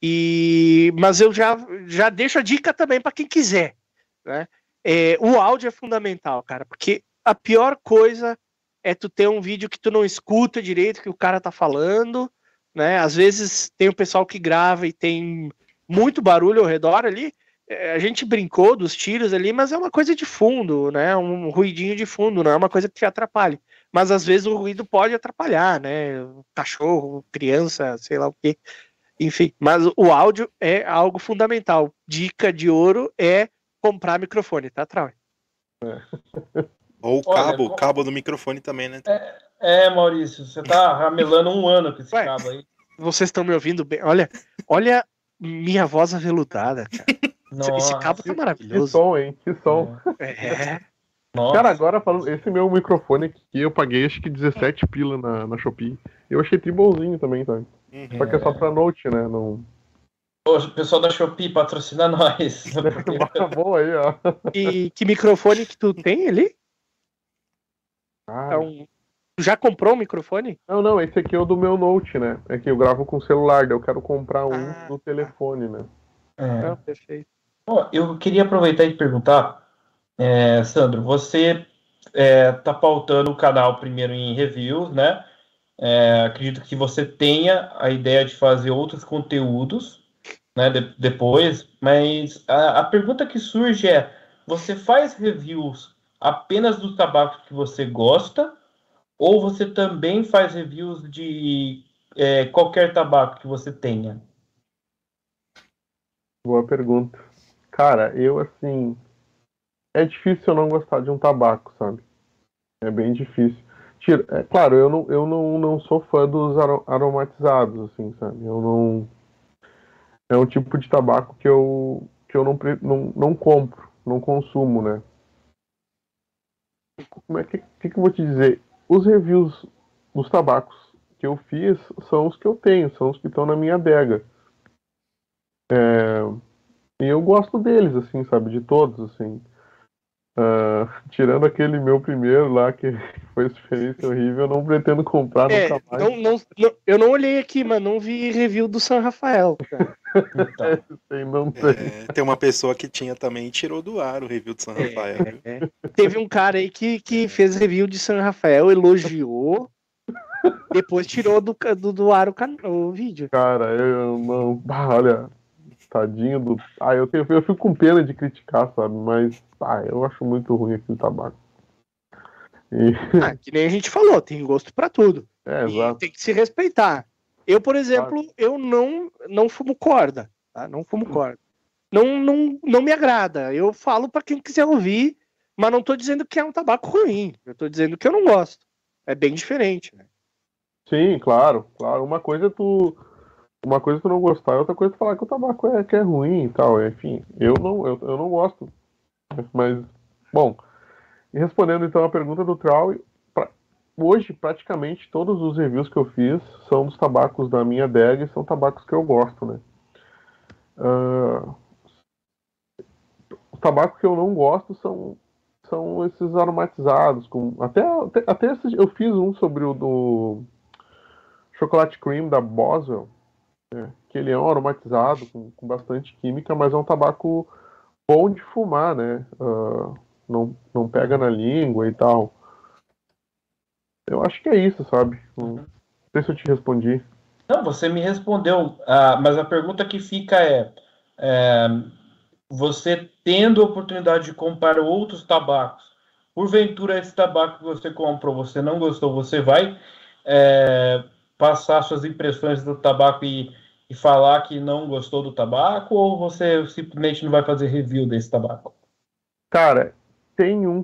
E, mas eu já, já deixo a dica também para quem quiser, né? É, o áudio é fundamental, cara, porque a pior coisa é tu ter um vídeo que tu não escuta direito o que o cara tá falando, né? Às vezes tem o pessoal que grava e tem muito barulho ao redor ali. É, a gente brincou dos tiros ali, mas é uma coisa de fundo, né? Um ruidinho de fundo, não é uma coisa que te atrapalhe. Mas às vezes o ruído pode atrapalhar, né? Cachorro, criança, sei lá o quê. Enfim, mas o áudio é algo fundamental. Dica de ouro é comprar microfone, tá, Trau? É. Ou o cabo, Olha, cabo do microfone também, né? É, é, Maurício, você tá ramelando um ano com esse Ué, cabo aí. Vocês estão me ouvindo bem? Olha, olha minha voz aveludada, cara. Nossa, esse cabo tá maravilhoso. Que som, hein? Que som. É. Nossa. Cara, agora falando, esse meu microfone aqui, eu paguei acho que 17 pila na, na Shopee. Eu achei tribolzinho também, tá? Uhum. Só que é só pra note, né? Não... o pessoal da Shopee patrocina (laughs) nós. (laughs) Bom aí, ó. E que microfone que tu tem ali? Ah. Então, já comprou o microfone? Não, não, esse aqui é o do meu Note, né? É que eu gravo com celular, daí eu quero comprar um ah, no telefone, né? É. Ah, perfeito. Bom, eu queria aproveitar e perguntar, é, Sandro, você é, tá pautando o canal primeiro em reviews, né? É, acredito que você tenha a ideia de fazer outros conteúdos, né? De, depois, mas a, a pergunta que surge é: você faz reviews apenas do tabaco que você gosta, ou você também faz reviews de é, qualquer tabaco que você tenha? Boa pergunta. Cara, eu assim. É difícil eu não gostar de um tabaco, sabe? É bem difícil. Tira, é claro, eu não, eu não, não sou fã dos aromatizados, assim, sabe? Eu não. É um tipo de tabaco que eu, que eu não, não, não compro, não consumo, né? como é que, que, que eu vou te dizer? Os reviews dos tabacos que eu fiz são os que eu tenho, são os que estão na minha adega. É, e eu gosto deles, assim, sabe, de todos, assim. Uh, tirando aquele meu primeiro lá, que (laughs) foi experiência horrível, eu não pretendo comprar é, nunca mais. Não, não, não, eu não olhei aqui, mas não vi review do San Rafael. (laughs) tem, não tem. É, tem uma pessoa que tinha também e tirou do ar o review do San é, Rafael. É, Teve um cara aí que, que fez review de San Rafael, elogiou, depois tirou do, do, do ar o, o vídeo. Cara, eu não. olha, Tadinho do. Ah, eu, tenho, eu fico com pena de criticar, sabe? Mas ah, eu acho muito ruim aquele tabaco. E... Ah, que nem a gente falou, tem gosto para tudo. É, exato. Tem que se respeitar. Eu, por exemplo, eu não, não fumo corda. Tá? Não fumo corda. Não, não, não me agrada. Eu falo para quem quiser ouvir, mas não tô dizendo que é um tabaco ruim. Eu tô dizendo que eu não gosto. É bem diferente, né? Sim, claro, claro. Uma coisa é tu uma coisa que eu não gostar, outra coisa é falar que o tabaco é, que é ruim e tal. Enfim, eu não, eu, eu não gosto. Mas, bom, respondendo então a pergunta do Trau, pra, hoje praticamente todos os reviews que eu fiz são dos tabacos da minha adega e são tabacos que eu gosto, né? Uh, os tabacos que eu não gosto são, são esses aromatizados, com, até, até, até eu fiz um sobre o do chocolate cream da Boswell, é, que ele é um aromatizado com, com, bastante química, mas é um tabaco bom de fumar, né? Uh, não, não pega na língua e tal. Eu acho que é isso, sabe? Não sei se eu te respondi. Não, você me respondeu, ah, mas a pergunta que fica é, é, você tendo a oportunidade de comprar outros tabacos, porventura esse tabaco que você comprou, você não gostou, você vai é, passar suas impressões do tabaco e e falar que não gostou do tabaco ou você simplesmente não vai fazer review desse tabaco? Cara, tem um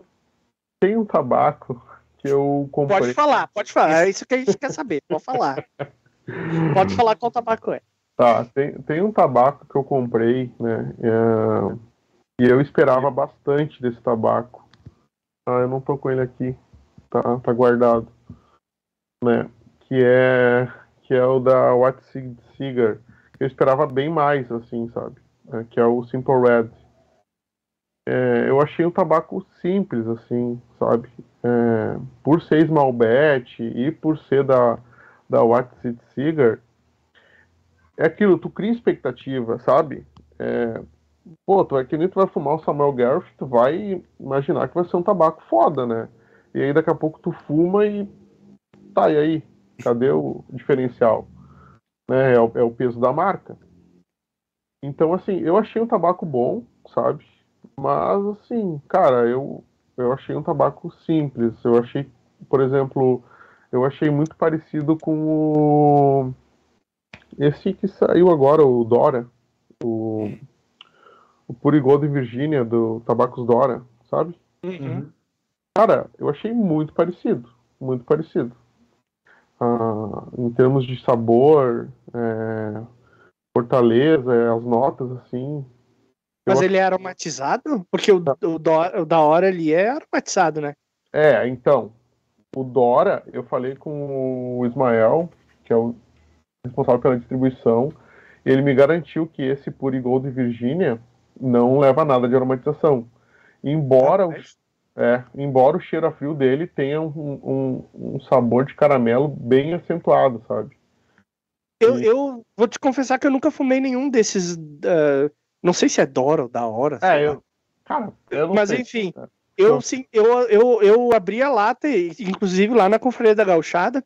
tem um tabaco que eu comprei. Pode falar, pode falar. É isso que a gente quer saber. Pode falar. (laughs) Pode falar qual tabaco é. Tá, tem, tem um tabaco que eu comprei, né? É, e eu esperava bastante desse tabaco. Ah, eu não tô com ele aqui. Tá, tá guardado. Né? Que é que é o da What Cigar. Eu esperava bem mais, assim, sabe? É, que é o Simple Red. É, eu achei um tabaco simples, assim, sabe? É, por ser Malbec e por ser da, da City Cigar, é aquilo, tu cria expectativa, sabe? É, pô, tu é que nem tu vai fumar o Samuel Gareth, tu vai imaginar que vai ser um tabaco foda, né? E aí daqui a pouco tu fuma e. Tá, e aí? Cadê o diferencial? Né? É, o, é o peso da marca. Então, assim, eu achei um tabaco bom, sabe? Mas, assim, cara, eu, eu achei um tabaco simples. Eu achei, por exemplo, eu achei muito parecido com o. Esse que saiu agora, o Dora. O, o Purigold de Virgínia, do Tabacos Dora, sabe? Uhum. Cara, eu achei muito parecido. Muito parecido. Ah, em termos de sabor, é, fortaleza, é, as notas, assim. Mas ele é aromatizado? Porque o, o, do- o da hora ali é aromatizado, né? É, então, o Dora, eu falei com o Ismael, que é o responsável pela distribuição, ele me garantiu que esse Purigold de Virgínia não leva nada de aromatização. Embora, o, é, embora o cheiro a frio dele tenha um, um, um sabor de caramelo bem acentuado, sabe? Eu, Sim. eu vou te confessar que eu nunca fumei nenhum desses. ah, não sei se é Dora ou da hora. É, lá. eu, cara, eu não Mas sei. enfim, É. eu, Não. sim, eu, eu, eu abri a lata, e, inclusive lá na Confraria da Gauchada,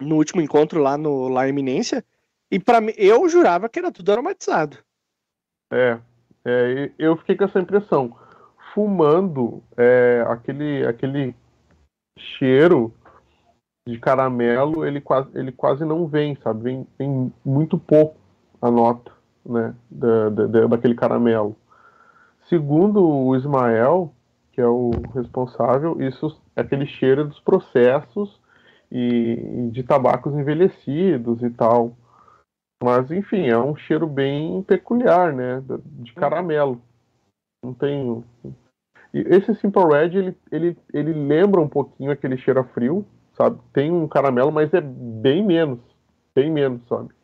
no último encontro lá no lá em Eminência, e para mim, eu jurava que era tudo aromatizado. É, é, e eu fiquei com essa impressão. Fumando, é, aquele, aquele cheiro de caramelo, ele quase, ele quase não vem, sabe? Vem, vem muito pouco a nota, né? Da, da- da- daquele caramelo. Segundo o Ismael, que é o responsável, isso é aquele cheiro dos processos e, e de tabacos envelhecidos e tal. Mas, enfim, é um cheiro bem peculiar, né? De caramelo. Não tem. E esse Simple Red, ele, ele, ele lembra um pouquinho aquele cheiro a frio, sabe? Tem um caramelo, mas é bem menos. Bem menos, sabe?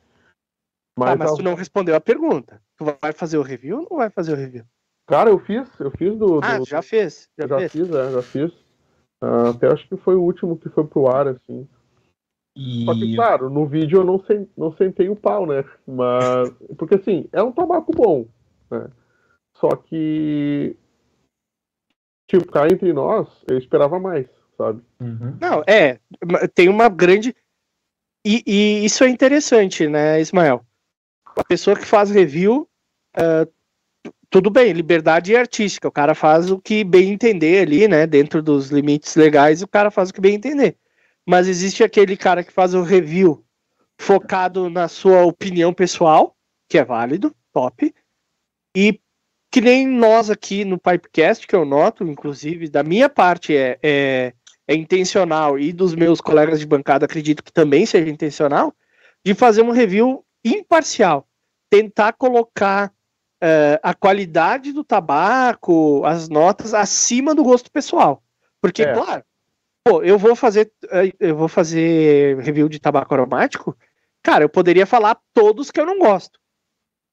Ah, mas a- tu não respondeu a pergunta. Tu vai fazer o review ou não vai fazer o review? Cara, eu fiz, eu fiz do. Ah, do- já fez. Já, já fez. fiz, é, já fiz. Ah, até acho que foi o último que foi pro ar, assim. E Só que, claro, no vídeo eu não, sen- não sentei o pau, né? Mas. Porque assim, é um tabaco bom, né? Só que. Tipo, cá entre nós, eu esperava mais, sabe? Uhum. Não, é. Tem uma grande. E, e isso é interessante, né, Ismael? A pessoa que faz review, tu- tudo bem, liberdade artística. O cara faz o que bem entender ali, né? Dentro dos limites legais, o cara faz o que bem entender. Mas existe aquele cara que faz o review focado na sua opinião pessoal, que é válido, top. E que nem nós aqui no Pipecast, que eu noto, inclusive, da minha parte é, é, é intencional e dos meus colegas de bancada acredito que também seja intencional, de fazer um review imparcial. Tentar colocar eh, a qualidade do tabaco, as notas acima do gosto pessoal. Porque, É. claro, pô, eu vou fazer eh, eu vou fazer review de tabaco aromático, cara, eu poderia falar todos que eu não gosto.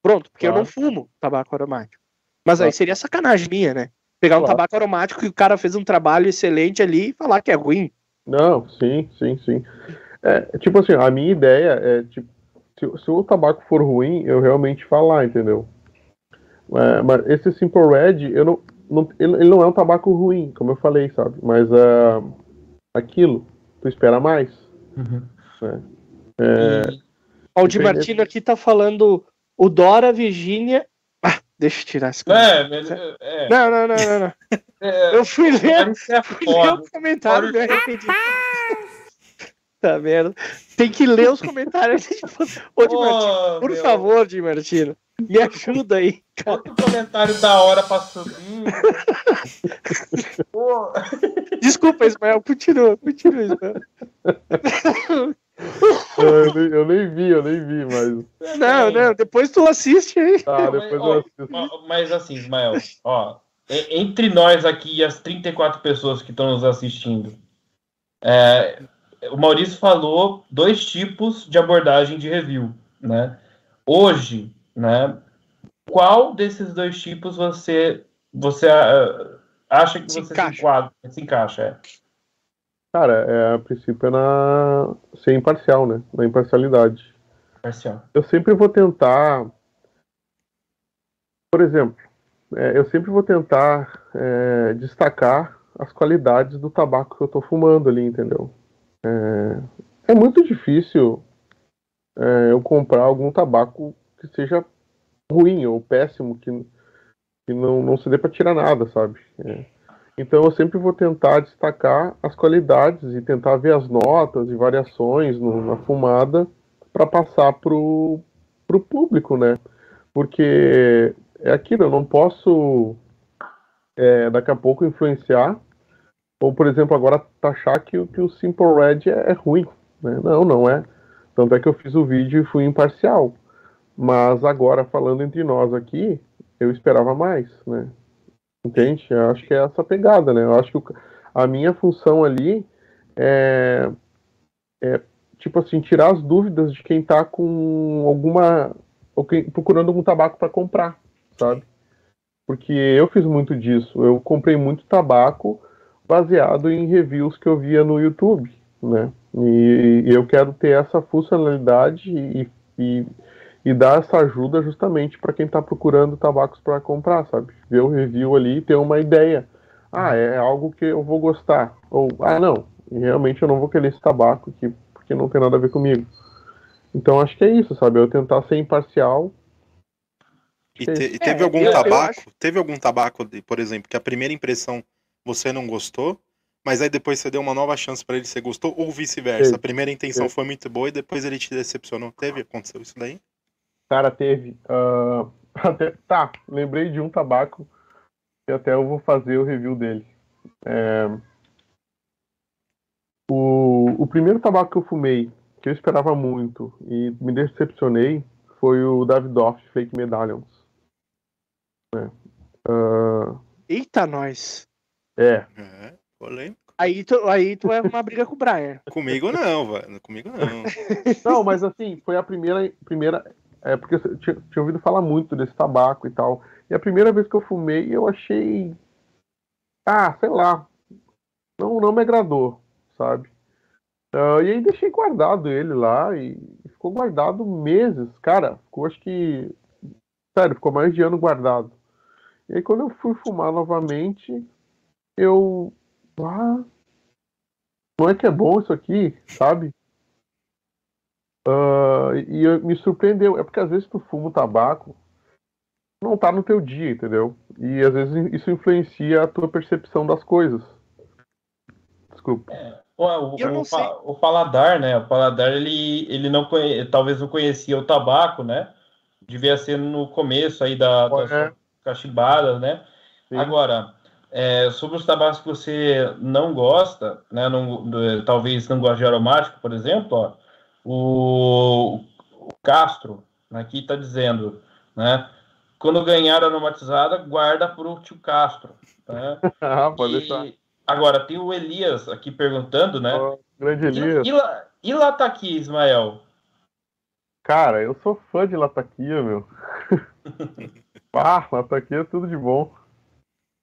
Pronto, porque eu Claro. não fumo tabaco aromático. Mas aí seria sacanagem minha, né? Pegar um Claro. tabaco aromático que o cara fez um trabalho excelente ali e falar que é ruim. Não, sim, sim, sim. É, tipo assim, a minha ideia é, tipo, se, se o tabaco for ruim, eu realmente falar, entendeu? É, mas esse Simple Red, eu não, não- ele ele não é um tabaco ruim, como eu falei, sabe? Mas ah, aquilo, tu espera mais. Uhum. É, E- Ó, o Di Martino aqui tá falando o Dora Virgínia. Deixa eu tirar esse É, mas, é, Não, não, não, não, não. (laughs) é, Eu fui ler, isso é fui ler foda. os comentários e arrependi. Tá merda. Tem que ler os comentários. Ô, Di Ô, por meu, favor, Di Martino, me ajuda aí. Outro comentário da hora passando. Hum. Desculpa, Ismael, continua, continua, Ismael. (laughs) (laughs) eu, nem, eu nem vi, eu nem vi, mas. Não, não, depois tu assiste aí. Tá, depois mas, eu ó, assisto. ó, Mas assim, Ismael, ó, entre nós aqui e as 34 pessoas que estão nos assistindo, é, o Maurício falou dois tipos de abordagem de review, né? Hoje, né? Qual desses dois tipos você você ah, acha que Se você encaixa. se enquadra, se encaixa? É. Cara, é, a princípio é na ser imparcial, né? Na imparcialidade. Parcial. Eu sempre vou tentar, por exemplo, é, eu sempre vou tentar é, destacar as qualidades do tabaco que eu tô fumando ali, entendeu? É, é muito difícil é, eu comprar algum tabaco que seja ruim ou péssimo, que, que não, não se dê para tirar nada, sabe? É. Então eu sempre vou tentar destacar as qualidades e tentar ver as notas e variações no, na fumada para passar pro, pro público, né? Porque é aquilo, eu não posso é, daqui a pouco influenciar ou, por exemplo, agora taxar que, que o Simple Red é, é ruim. Né? Não, não é. Tanto é que eu fiz o vídeo e fui imparcial. Mas agora, falando entre nós aqui, eu esperava mais, né? Entende? Eu acho que é essa pegada, né? Eu acho que a minha função ali é, é tipo assim, tirar as dúvidas de quem tá com alguma. quem, procurando algum tabaco para comprar, sabe? Porque eu fiz muito disso. Eu comprei muito tabaco baseado em reviews que eu via no YouTube, né? E, e eu quero ter essa funcionalidade e, e, e dar essa ajuda justamente para quem está procurando tabacos para comprar, sabe? Ver o review ali e ter uma ideia. Ah, é algo que eu vou gostar. Ou, ah, não, realmente eu não vou querer esse tabaco aqui porque não tem nada a ver comigo. Então acho que é isso, sabe? Eu tentar ser imparcial. E, te, e teve é, algum eu, tabaco? Eu teve algum tabaco, de, por exemplo, que a primeira impressão você não gostou, mas aí depois você deu uma nova chance para ele você gostou, ou vice-versa. A primeira intenção foi muito boa e depois ele te decepcionou. Teve? Aconteceu isso daí? Cara, teve. Uh, (laughs) até, tá, lembrei de um tabaco que até eu vou fazer o review dele. É, o, o primeiro tabaco que eu fumei, que eu esperava muito e me decepcionei, foi o Davidoff Fake Medallions. É. Uh... Eita, nós! É. é polêmico. Aí tu, aí tu é uma briga com o Brian. Comigo não, velho. Comigo não. (laughs) Não, mas assim, foi a primeira. primeira é porque eu tinha, tinha, ouvido falar muito desse tabaco e tal. E a primeira vez que eu fumei, eu achei. Ah, sei lá. Não, não me agradou, sabe? Uh, e aí deixei guardado ele lá e ficou guardado meses. Cara, ficou acho que. Sério, ficou mais de ano guardado. E aí quando eu fui fumar novamente, eu. Ah, não é que é bom isso aqui, sabe? Uh, e me surpreendeu. É porque às vezes tu fuma o tabaco, não tá no teu dia, entendeu? E às vezes isso influencia a tua percepção das coisas. Desculpa. É, o, o, o, o, paladar, né? O paladar, ele, ele não conhe... talvez não conhecia o tabaco, né? Devia ser no começo aí da, das é. cachimbadas, né? Sim. Agora, é, sobre os tabacos que você não gosta, né, não, talvez não goste de aromático, por exemplo, ó, o, o, Castro aqui está dizendo, né, quando ganhar aromatizada, guarda para o tio Castro. Né? (laughs) ah, pode e, deixar. Agora, tem o Elias aqui perguntando, né? Oh, grande Elias. E, e, e Lataqui, Ismael? Cara, eu sou fã de Lataquia, meu. (laughs) ah, Lataquia é tudo de bom.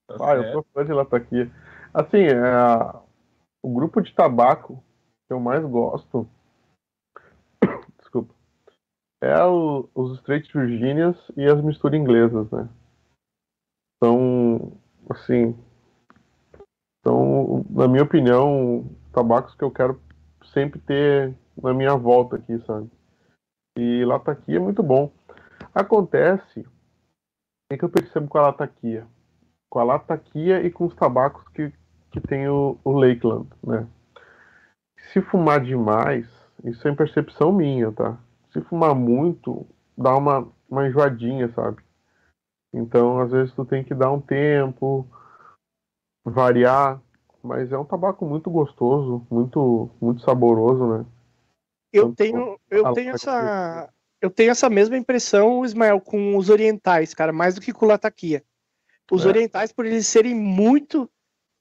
Tá ah, eu sou fã de Latakia. Assim, é, o grupo de tabaco que eu mais gosto. É o, os Straight Virginias e as misturas inglesas, né? São, assim. São, na minha opinião, tabacos que eu quero sempre ter na minha volta aqui, sabe? E lataquia é muito bom. Acontece, o que eu percebo com a lataquia? com a lataquia e com os tabacos que, que tem o, o Lakeland, né? Se fumar demais, isso é percepção minha, tá? Se fumar muito, dá uma, uma enjoadinha, sabe? Então, às vezes, tu tem que dar um tempo, variar, mas é um tabaco muito gostoso, muito, muito saboroso, né? Eu tenho, eu tenho essa, eu tenho essa mesma impressão, Ismael, com os orientais, cara, mais do que com o lataquia. Os é. orientais, por eles serem muito.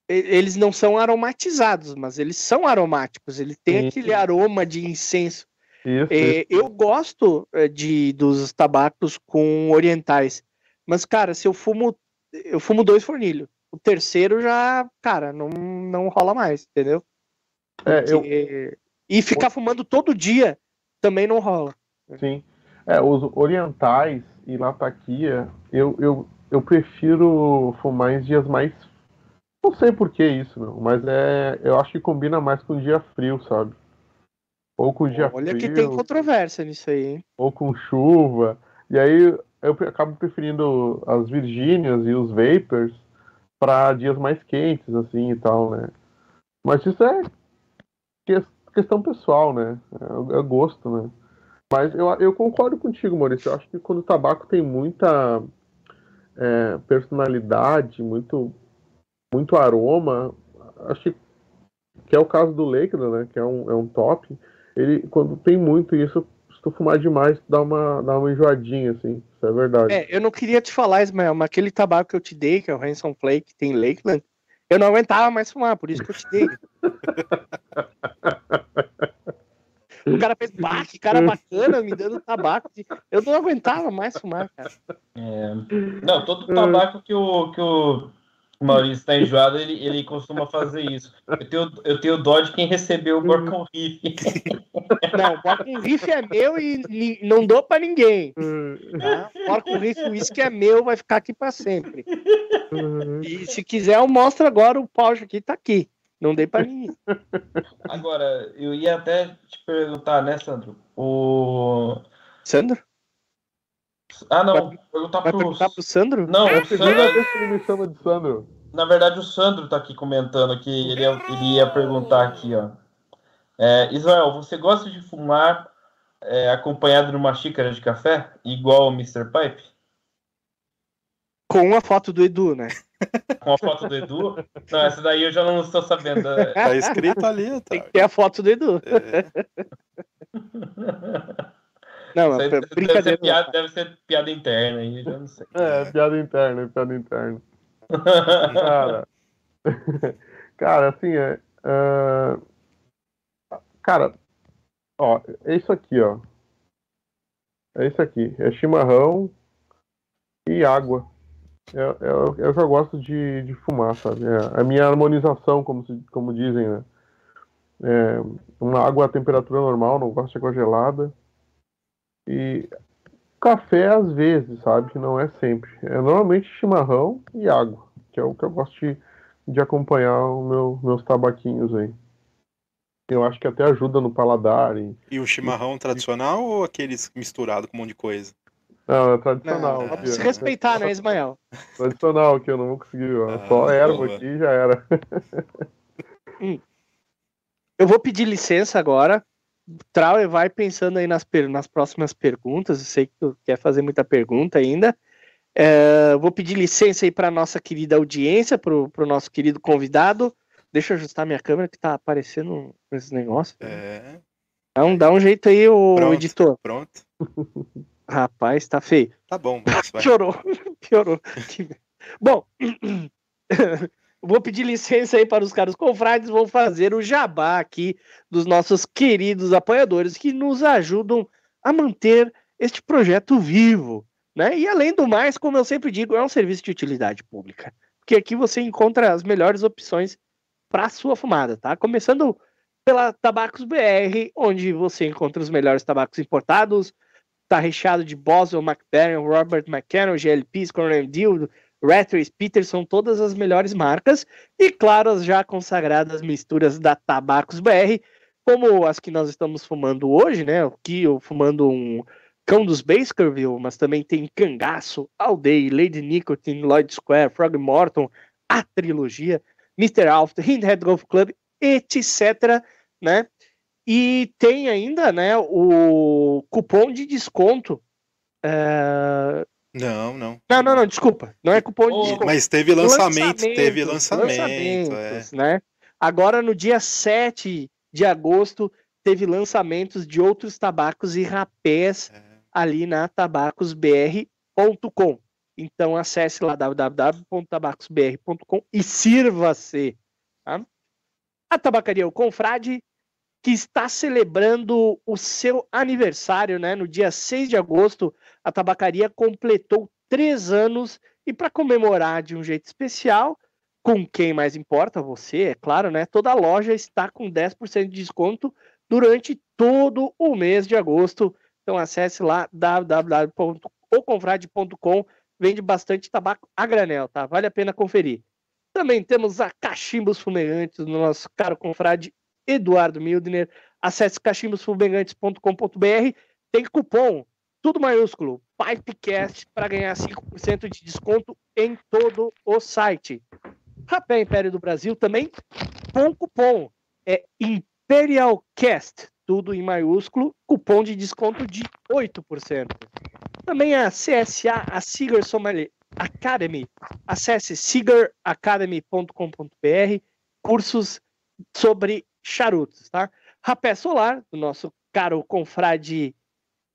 Eles não são aromatizados, mas eles são aromáticos. Ele tem aquele aroma de incenso. Isso, é, isso. Eu gosto é, de dos tabacos com orientais, mas cara, se eu fumo, eu fumo dois fornilhos. O terceiro já, cara, não, não rola mais, entendeu? É, eu, E ficar fumando todo dia também não rola. sim. É, os orientais e lataquia, eu, eu, eu prefiro fumar em dias mais. Não sei por que isso, não, mas é, eu acho que combina mais com dia frio, sabe? Ou com dia Olha frio, que tem controvérsia nisso aí, hein? ou com chuva. E aí eu acabo preferindo as Virgínias e os Vapors para dias mais quentes, assim e tal, né? Mas isso é que- questão pessoal, né? É, é gosto, né? Mas eu, eu concordo contigo, Maurício. Eu acho que quando o tabaco tem muita é, personalidade, muito, muito aroma, acho que, que é o caso do Lakeland, né? Que é um, é um top. Ele, quando tem muito isso, se tu fumar demais, dá uma, dá uma enjoadinha, assim. Isso é verdade. É, eu não queria te falar, Ismael, mas aquele tabaco que eu te dei, que é o Hanson Flake, que tem Lakeland, eu não aguentava mais fumar, por isso que eu te dei. (laughs) o cara fez, bah, que cara bacana, me dando tabaco. Eu não aguentava mais fumar, cara. É, Não, todo tabaco que o, que o Maurício está enjoado, ele, ele costuma fazer isso. Eu tenho, eu tenho dó de quem recebeu o Gorkon Riff. Não, o Porco Riff é meu e não dou pra ninguém. Tá? O Porco Riff Whisky é meu, vai ficar aqui pra sempre. E se quiser, eu mostro agora o Porsche aqui, tá aqui. Não dei pra ninguém. Agora, eu ia até te perguntar, né, Sandro? O... Sandro? Ah, não, perguntar Vai pro... perguntar pro Sandro? Não, É o Sandro, vez que ele me chama de Sandro. na verdade o Sandro tá aqui comentando que ele ia, ele ia perguntar aqui, ó. É, Israel, você gosta de fumar é, acompanhado de uma xícara de café, igual o Mr. Pipe? Com a foto do Edu, né? (laughs) Com a foto do Edu? Não, essa daí eu já não estou sabendo. É, Tá escrito ali, Tem tá? que ter a foto do Edu. (laughs) Não, aí mas deve, ser brincadeira. piada, deve ser piada interna aí, eu já não sei. É, piada interna, é piada interna. Cara, (laughs) cara, assim, é, é, Cara, ó, é isso aqui, ó. É isso aqui. É chimarrão e água. Eu, eu, eu já gosto de, de fumar, sabe? É a minha harmonização, como, se- como dizem, né? É, uma água a temperatura normal, não gosto de água gelada. E café às vezes, sabe? Não é sempre. É normalmente chimarrão e água, que é o que eu gosto de, de acompanhar os meu, meus tabaquinhos aí. Eu acho que até ajuda no paladar. E... E o chimarrão tradicional ou aqueles misturado com um monte de coisa? Não, é Não, tradicional. vamos aqui, se respeitar, né, Ismael? (laughs) Tradicional que eu não vou conseguir. Ó. Ah, Só erva boa. aqui e já era. (laughs) Eu vou pedir licença agora. Trauer vai pensando aí nas, nas próximas perguntas. Eu sei que tu quer fazer muita pergunta ainda. É, vou pedir licença aí para nossa querida audiência, para o nosso querido convidado. Deixa eu ajustar minha câmera que tá aparecendo esses negócios. É, Dá um, dá um jeito aí, o Pronto. editor. pronto. (laughs) Rapaz, tá feio. Tá bom, (laughs) mas vai. Piorou, (laughs) piorou. Bom, (clears throat) vou pedir licença aí para os caros confrades, vou fazer o jabá aqui dos nossos queridos apoiadores que nos ajudam a manter este projeto vivo, né? E além do mais, como eu sempre digo, é um serviço de utilidade pública, porque aqui você encontra as melhores opções para a sua fumada, tá? Começando pela Tabacos BR, onde você encontra os melhores tabacos importados, tá recheado de Boswell, McBaron, Robert McKenna, GLPs, Cornell Deal, Rattles, Peterson, todas as melhores marcas, e claro, as já consagradas misturas da Tabacos BR, como as que nós estamos fumando hoje, né? Aqui eu fumando um Cão dos Baskerville, mas também tem Cangaço, Aldeia, Lady Nicotine, Lloyd Square, Frog Morton, a trilogia, Mr. Alf, Hindhead Golf Club, etc, né? E tem ainda, né, o cupom de desconto. é, Não, não. Não, não, não, desculpa. Não é cupom de desconto. Mas teve lançamento, teve Lançamentos, lançamento. É. lançamentos, né? Agora, no dia 7 de agosto, teve lançamentos de outros tabacos e rapés É. ali na tabacosbr.com. Então acesse lá www.tabacosbr.com e sirva-se. tá? A tabacaria O Confrade, que está celebrando o seu aniversário, né? No dia 6 de agosto, a tabacaria completou três anos e para comemorar de um jeito especial, com quem mais importa, você, é claro, né? Toda loja está com 10% de desconto durante todo o mês de agosto. Então acesse lá www.oconfrade.com. Vende bastante tabaco a granel, tá? Vale a pena conferir. Também temos a Cachimbos Fumegantes do nosso caro confrade Eduardo Mildner. Acesse cachimbosfumegantes.com.br. Tem cupom, tudo maiúsculo, Pipecast, para ganhar 5% de desconto em todo o site. Rapé Império do Brasil também com cupom. É ImperialCast, tudo em maiúsculo, cupom de desconto de 8%. Também a CSA, a Cigar Sommelier Academy. Acesse cigaracademy.com.br, cursos sobre charutos, tá? Rapé Solar, do nosso caro confrade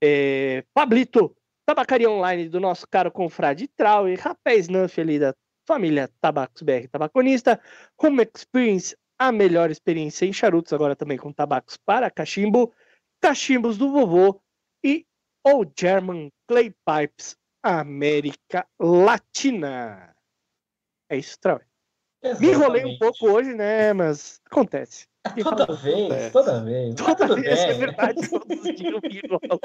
é, Pablito, Tabacaria Online do nosso caro confrade Trau e Rapé Snuff ali da família Tabacos BR Tabaconista, Home Experience, a melhor experiência em charutos, agora também com tabacos para cachimbo, cachimbos do vovô e o German Clay Pipes América Latina. É isso, Trau. Me enrolei um pouco hoje, né? Mas acontece. Toda vez, toda vez. Toda vez, é verdade. Todos os dias eu.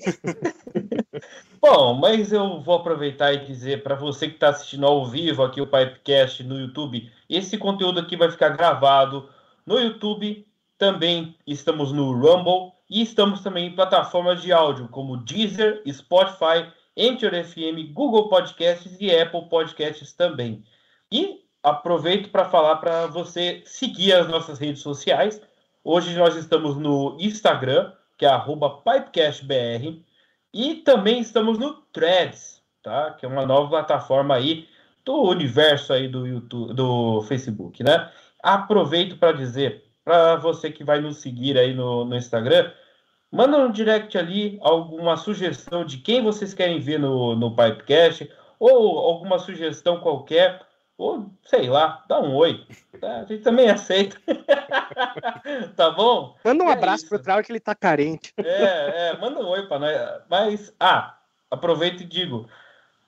(laughs) Bom, mas eu vou aproveitar e dizer para você que está assistindo ao vivo aqui o Pipecast no YouTube, esse conteúdo aqui vai ficar gravado no YouTube. Também estamos no Rumble e estamos também em plataformas de áudio como Deezer, Spotify, Anchor FM, Google Podcasts e Apple Podcasts também. E aproveito para falar para você seguir as nossas redes sociais. Hoje nós estamos no Instagram, que é pipecastbr, e também estamos no Threads, tá? Que é uma nova plataforma aí do universo aí do YouTube, do Facebook, né? Aproveito para dizer para você que vai nos seguir aí no, no Instagram, manda no direct ali alguma sugestão de quem vocês querem ver no, no Pipecast ou alguma sugestão qualquer ou sei lá, dá um oi. Tá? A gente também aceita. (laughs) tá bom? Manda um é abraço isso. pro Trau que ele tá carente. É, é, manda um oi para nós. Mas, ah, aproveito e digo: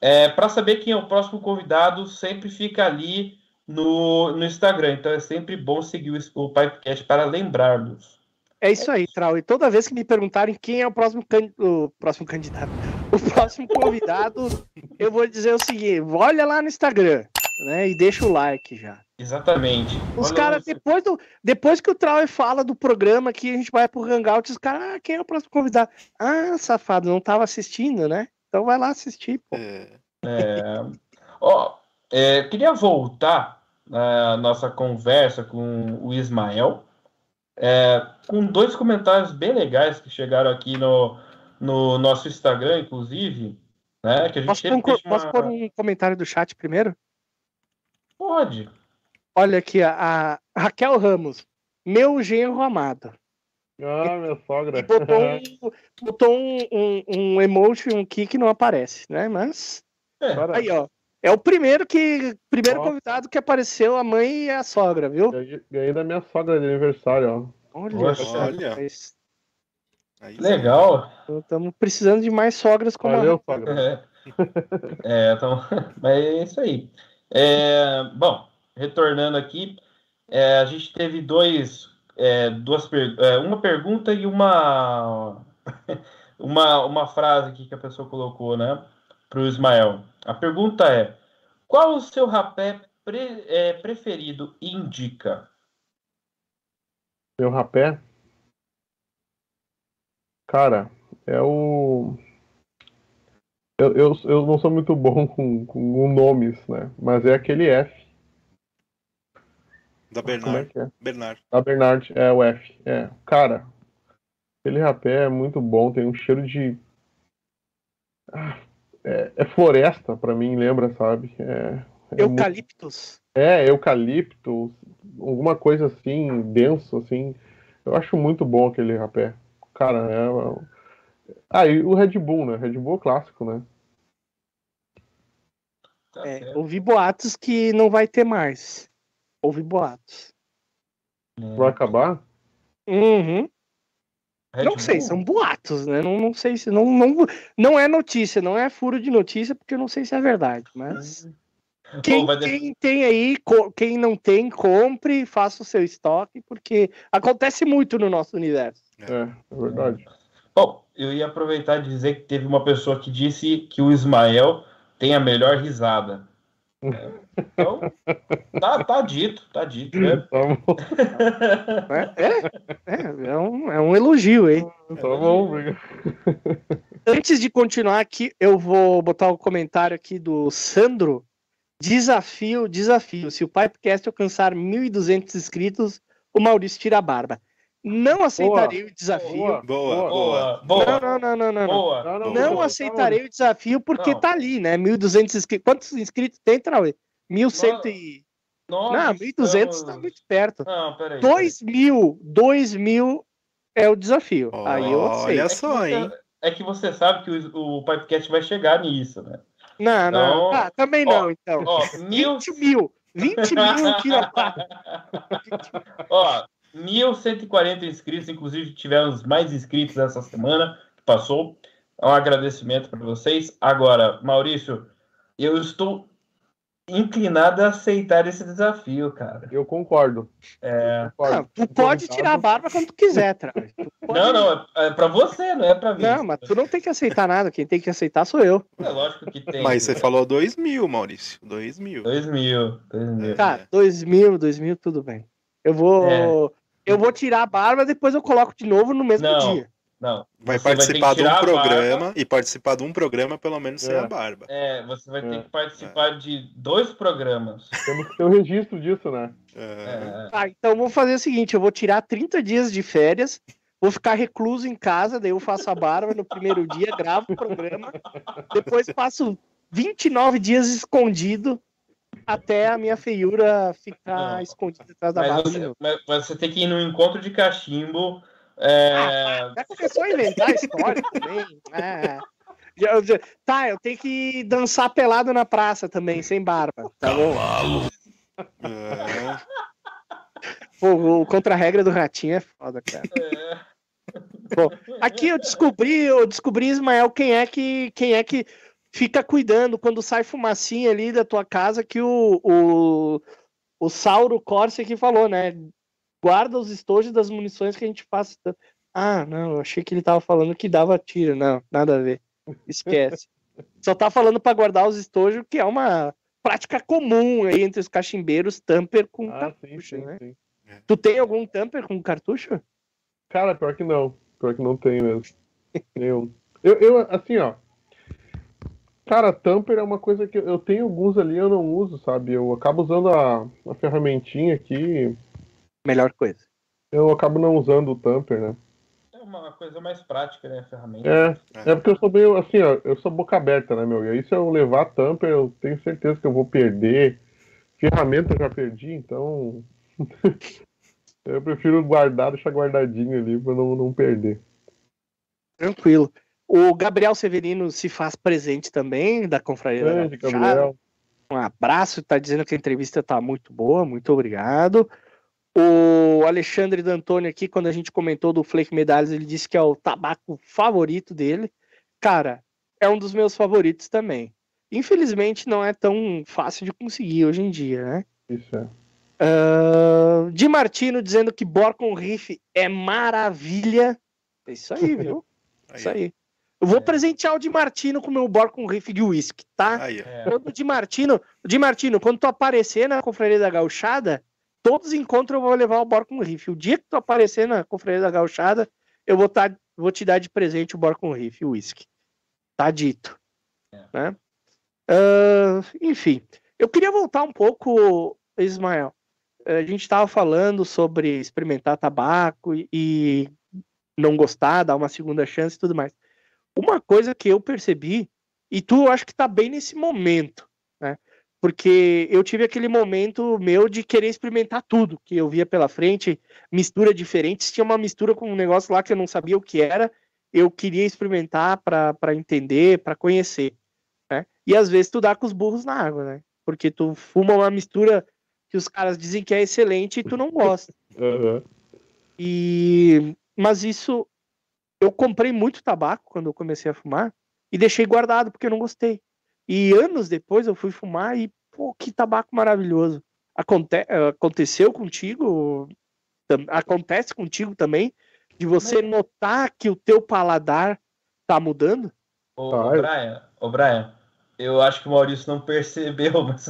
é, para saber quem é o próximo convidado, sempre fica ali no, no Instagram. Então é sempre bom seguir o, o Pipecast para lembrarmos. É isso aí, Trau. E toda vez que me perguntarem quem é o próximo, can... o próximo candidato, (laughs) o próximo convidado, eu vou dizer o seguinte: olha lá no Instagram, né? E deixa o like já. Exatamente. Os caras, depois, do, depois que o Trauer fala do programa que a gente vai pro Hangout, os caras, ah, quem é o próximo convidado? Ah, safado, não tava assistindo, né? Então vai lá assistir, pô. É, É, (laughs) ó, é, queria voltar na nossa conversa com o Ismael, é, com dois comentários bem legais que chegaram aqui no, no nosso Instagram, inclusive, né? Que a gente Posso, um, deixa posso uma- pôr um comentário do chat primeiro? Pode. Olha aqui, a, a Raquel Ramos, meu genro amado. Ah, minha sogra. E botou (laughs) um, botou um, um, um emoji, um kick que não aparece, né? Mas. É, Aí, ó. É o primeiro que. Primeiro Nossa. convidado que apareceu a mãe e a sogra, viu? ganhei, da minha sogra de aniversário, ó. Olha, só, Olha. aí legal. Estamos precisando de mais sogras como Valeu, a. sogra. É, (laughs) é, então, (laughs) mas é isso aí. É, bom, retornando aqui, é, a gente teve dois, é, duas é, uma pergunta e uma, (laughs) uma, uma frase aqui que a pessoa colocou, né, para o Ismael. A pergunta é: qual o seu rapé pre- é, preferido indica? Meu rapé. Cara, é o. Eu, eu, eu não sou muito bom (laughs) com, com nomes, né? Mas é aquele F. Da Como é Bernard. que é? Bernard. Da Bernard, é o F. É. Cara, aquele rapé é muito bom, tem um cheiro de. Ah, é, é floresta, pra mim, lembra, sabe? É, é, muito- Eucaliptus. é eucalipto, alguma coisa assim, denso, assim. Eu acho muito bom aquele rapé. Cara, é. Ah, e o Red Bull, né? Red Bull é clássico, né? Tá É, ouvi boatos que não vai ter mais. Ouvi boatos. Vai acabar? Uhum. Red Não sei, são boatos, né? Não, não sei se. Não, não, não é notícia, não é furo de notícia, porque eu não sei se é verdade, mas. Quem, vai de- quem tem aí, quem não tem, compre, faça o seu estoque, porque acontece muito no nosso universo. É, é verdade. Bom, eu ia aproveitar e dizer que teve uma pessoa que disse que o Ismael tem a melhor risada. É, Então, tá, tá dito, tá dito, né? Tá (laughs) É, é, é, é um, é um elogio, hein? tá bom. Antes de continuar aqui, eu vou botar o comentário aqui do Sandro. Desafio, desafio. Se o Pipecast alcançar 1.200 inscritos, o Maurício tira a barba. Não aceitarei o desafio. Boa, Boa, Boa, Não, boa, não, não, não, não. não. aceitarei o desafio porque Não. tá ali, né? 1.200 inscritos. Quantos inscritos tem, Trauê? 1.100 e... Não, 1.200 tá estamos- muito perto. Não, peraí. 2.000, 2.000 é o desafio. Aí eu Olha aceito. peraí. só, é que hein? você, é que você sabe que o, o Pipecast vai chegar nisso, né? Não, não. Então- Ah, também Ó, não, então. Ó, mil 20 mil. 20 mil tira a barba. Ó, 1.140 inscritos, inclusive tivemos mais inscritos essa semana que passou. Um agradecimento para vocês. Agora, Maurício, eu estou inclinado a aceitar esse desafio, cara. Eu concordo. É... Concordo. Não, tu pode tirar a barba quando tu quiser. Tu (laughs) pode- Não, não, é, é para você, não é para mim. Não, mas tu não tem que aceitar nada. Quem tem que aceitar sou eu. É lógico que tem. Mas você falou 2 mil, Maurício. 2 mil. 2 mil, 2 mil. Cara, 2000, 2000, tudo bem. Eu vou. É. Eu vou tirar a barba, depois eu coloco de novo no mesmo Não. dia. Não. Vai Você vai ter participar que de um programa e participar de um programa pelo menos sem É. a barba. É, você vai ter É. que participar de dois programas. Temos que ter um registro disso, né? É. É, Tá, então eu vou fazer o seguinte: eu vou tirar 30 dias de férias, vou ficar recluso em casa, daí eu faço a barba no primeiro dia, gravo o programa, depois passo 29 dias escondido até a minha feiura ficar Não. escondida atrás da mas, você, novo. mas você tem que ir no encontro de cachimbo. é, Já começou a inventar história também. É. Já- já- Tá, eu tenho que dançar pelado na praça também, sem barba, tá bom? É. Pô, o contra-regra do ratinho é foda, cara. é, Aqui eu descobri, eu descobri, Ismael, quem é que quem é que fica cuidando quando sai fumacinha ali da tua casa que o, o, o Sauro Corse aqui falou, né? Guarda os estojos das munições que a gente passa. Ah, não, eu achei que ele tava falando que dava tiro. Não, nada a ver. Esquece. (laughs) Só tá falando para guardar os estojos, que é uma prática comum aí entre os cachimbeiros, tamper com Ah, sim, cartucho, sim, né? sim. Tu tem algum tamper com cartucho? Cara, pior que não. Pior que não tem mesmo. (laughs) Nenhum. Eu, eu, assim, ó. Cara, tamper é uma coisa que eu tenho alguns ali eu não uso, sabe? Eu acabo usando a, a ferramentinha aqui. Melhor coisa. Eu acabo não usando o tamper, né? é uma coisa mais prática, né? A ferramenta. É, é porque eu sou meio assim, ó. Eu sou boca aberta, né, meu? E aí se eu levar tamper, eu tenho certeza que eu vou perder. Ferramenta eu já perdi, então. (laughs) eu prefiro guardar, deixar guardadinho ali pra não, não perder. Tranquilo. O Gabriel Severino se faz presente também, da Confraria da Grande, Gauchada. Gabriel. Um abraço, tá dizendo que a entrevista tá muito boa, muito obrigado. O Alexandre D'Antoni aqui, quando a gente comentou do Flake Medalhas, ele disse que é o tabaco favorito dele. Cara, é um dos meus favoritos também. Infelizmente não é tão fácil de conseguir hoje em dia, né? Isso é. Ah, Di Martino dizendo que Borcon Riff é maravilha. É isso aí, viu? Aí, (laughs) Isso aí. Eu vou É. presentear o Di Martino com o meu Borcon Riff de whisky, tá? aí. É. Quando o Di Martino, Di Martino, quando tu aparecer na Confraria da Gauchada, todos os encontros eu vou levar o Borcon Riff. O dia que tu aparecer na Confraria da Gauchada, eu vou, tá, vou te dar de presente o Borcon Riff, o whisky. Tá dito. É. Né? Ah, enfim, eu queria voltar um pouco, Ismael. A gente estava falando sobre experimentar tabaco e- e não gostar, dar uma segunda chance e tudo mais. Uma coisa que eu percebi, e tu acho que tá bem nesse momento, né? Porque eu tive aquele momento meu de querer experimentar tudo que eu via pela frente, mistura diferentes. Tinha uma mistura com um negócio lá que eu não sabia o que era, eu queria experimentar para entender, para conhecer, né? E às vezes tu dá com os burros na água, né? Porque tu fuma uma mistura que os caras dizem que é excelente e tu não gosta. (laughs) Aham. E mas isso eu comprei muito tabaco quando eu comecei a fumar e deixei guardado porque eu não gostei. E anos depois eu fui fumar e pô, que tabaco maravilhoso. Aconte aconteceu contigo? Acontece contigo também? De você notar que o teu paladar tá mudando? Ô, ô Brian, ô Brian, eu acho que o Maurício não percebeu, (laughs) mas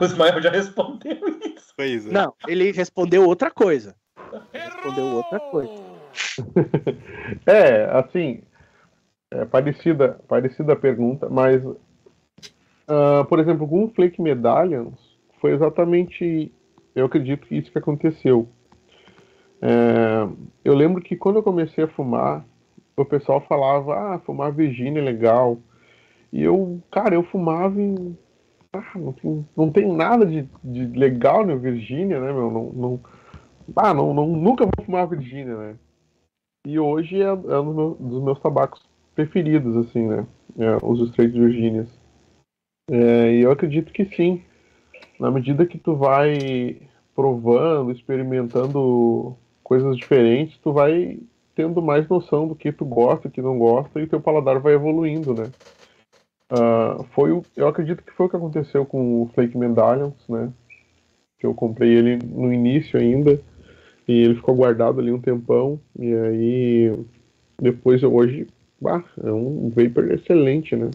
o Ismael já respondeu isso. Pois é. Não, ele respondeu outra coisa. Respondeu outra coisa. (laughs) é, assim, é parecida, parecida a pergunta, mas, uh, por exemplo, com o Flake Medallions, foi exatamente, eu acredito que isso que aconteceu. É, eu lembro que quando eu comecei a fumar, o pessoal falava, ah, fumar Virginia é legal. E eu, cara, eu fumava e. Ah, não, tem, não tem nada de, de legal na Virgínia, né, meu? Não, não, ah, não, não, nunca vou fumar Virgínia, né? E hoje é, é um dos meus, tabacos preferidos, assim, né? É, os Straight Virgínias. É, e eu acredito que sim. Na medida que tu vai provando, experimentando coisas diferentes, tu vai tendo mais noção do que tu gosta, que não gosta, e teu paladar vai evoluindo, né? Uh, foi o, eu acredito que foi o que aconteceu com o Flake Medallions, né? Que eu comprei ele no início ainda e ele ficou guardado ali um tempão e aí depois hoje, bah, é um vapor excelente, né?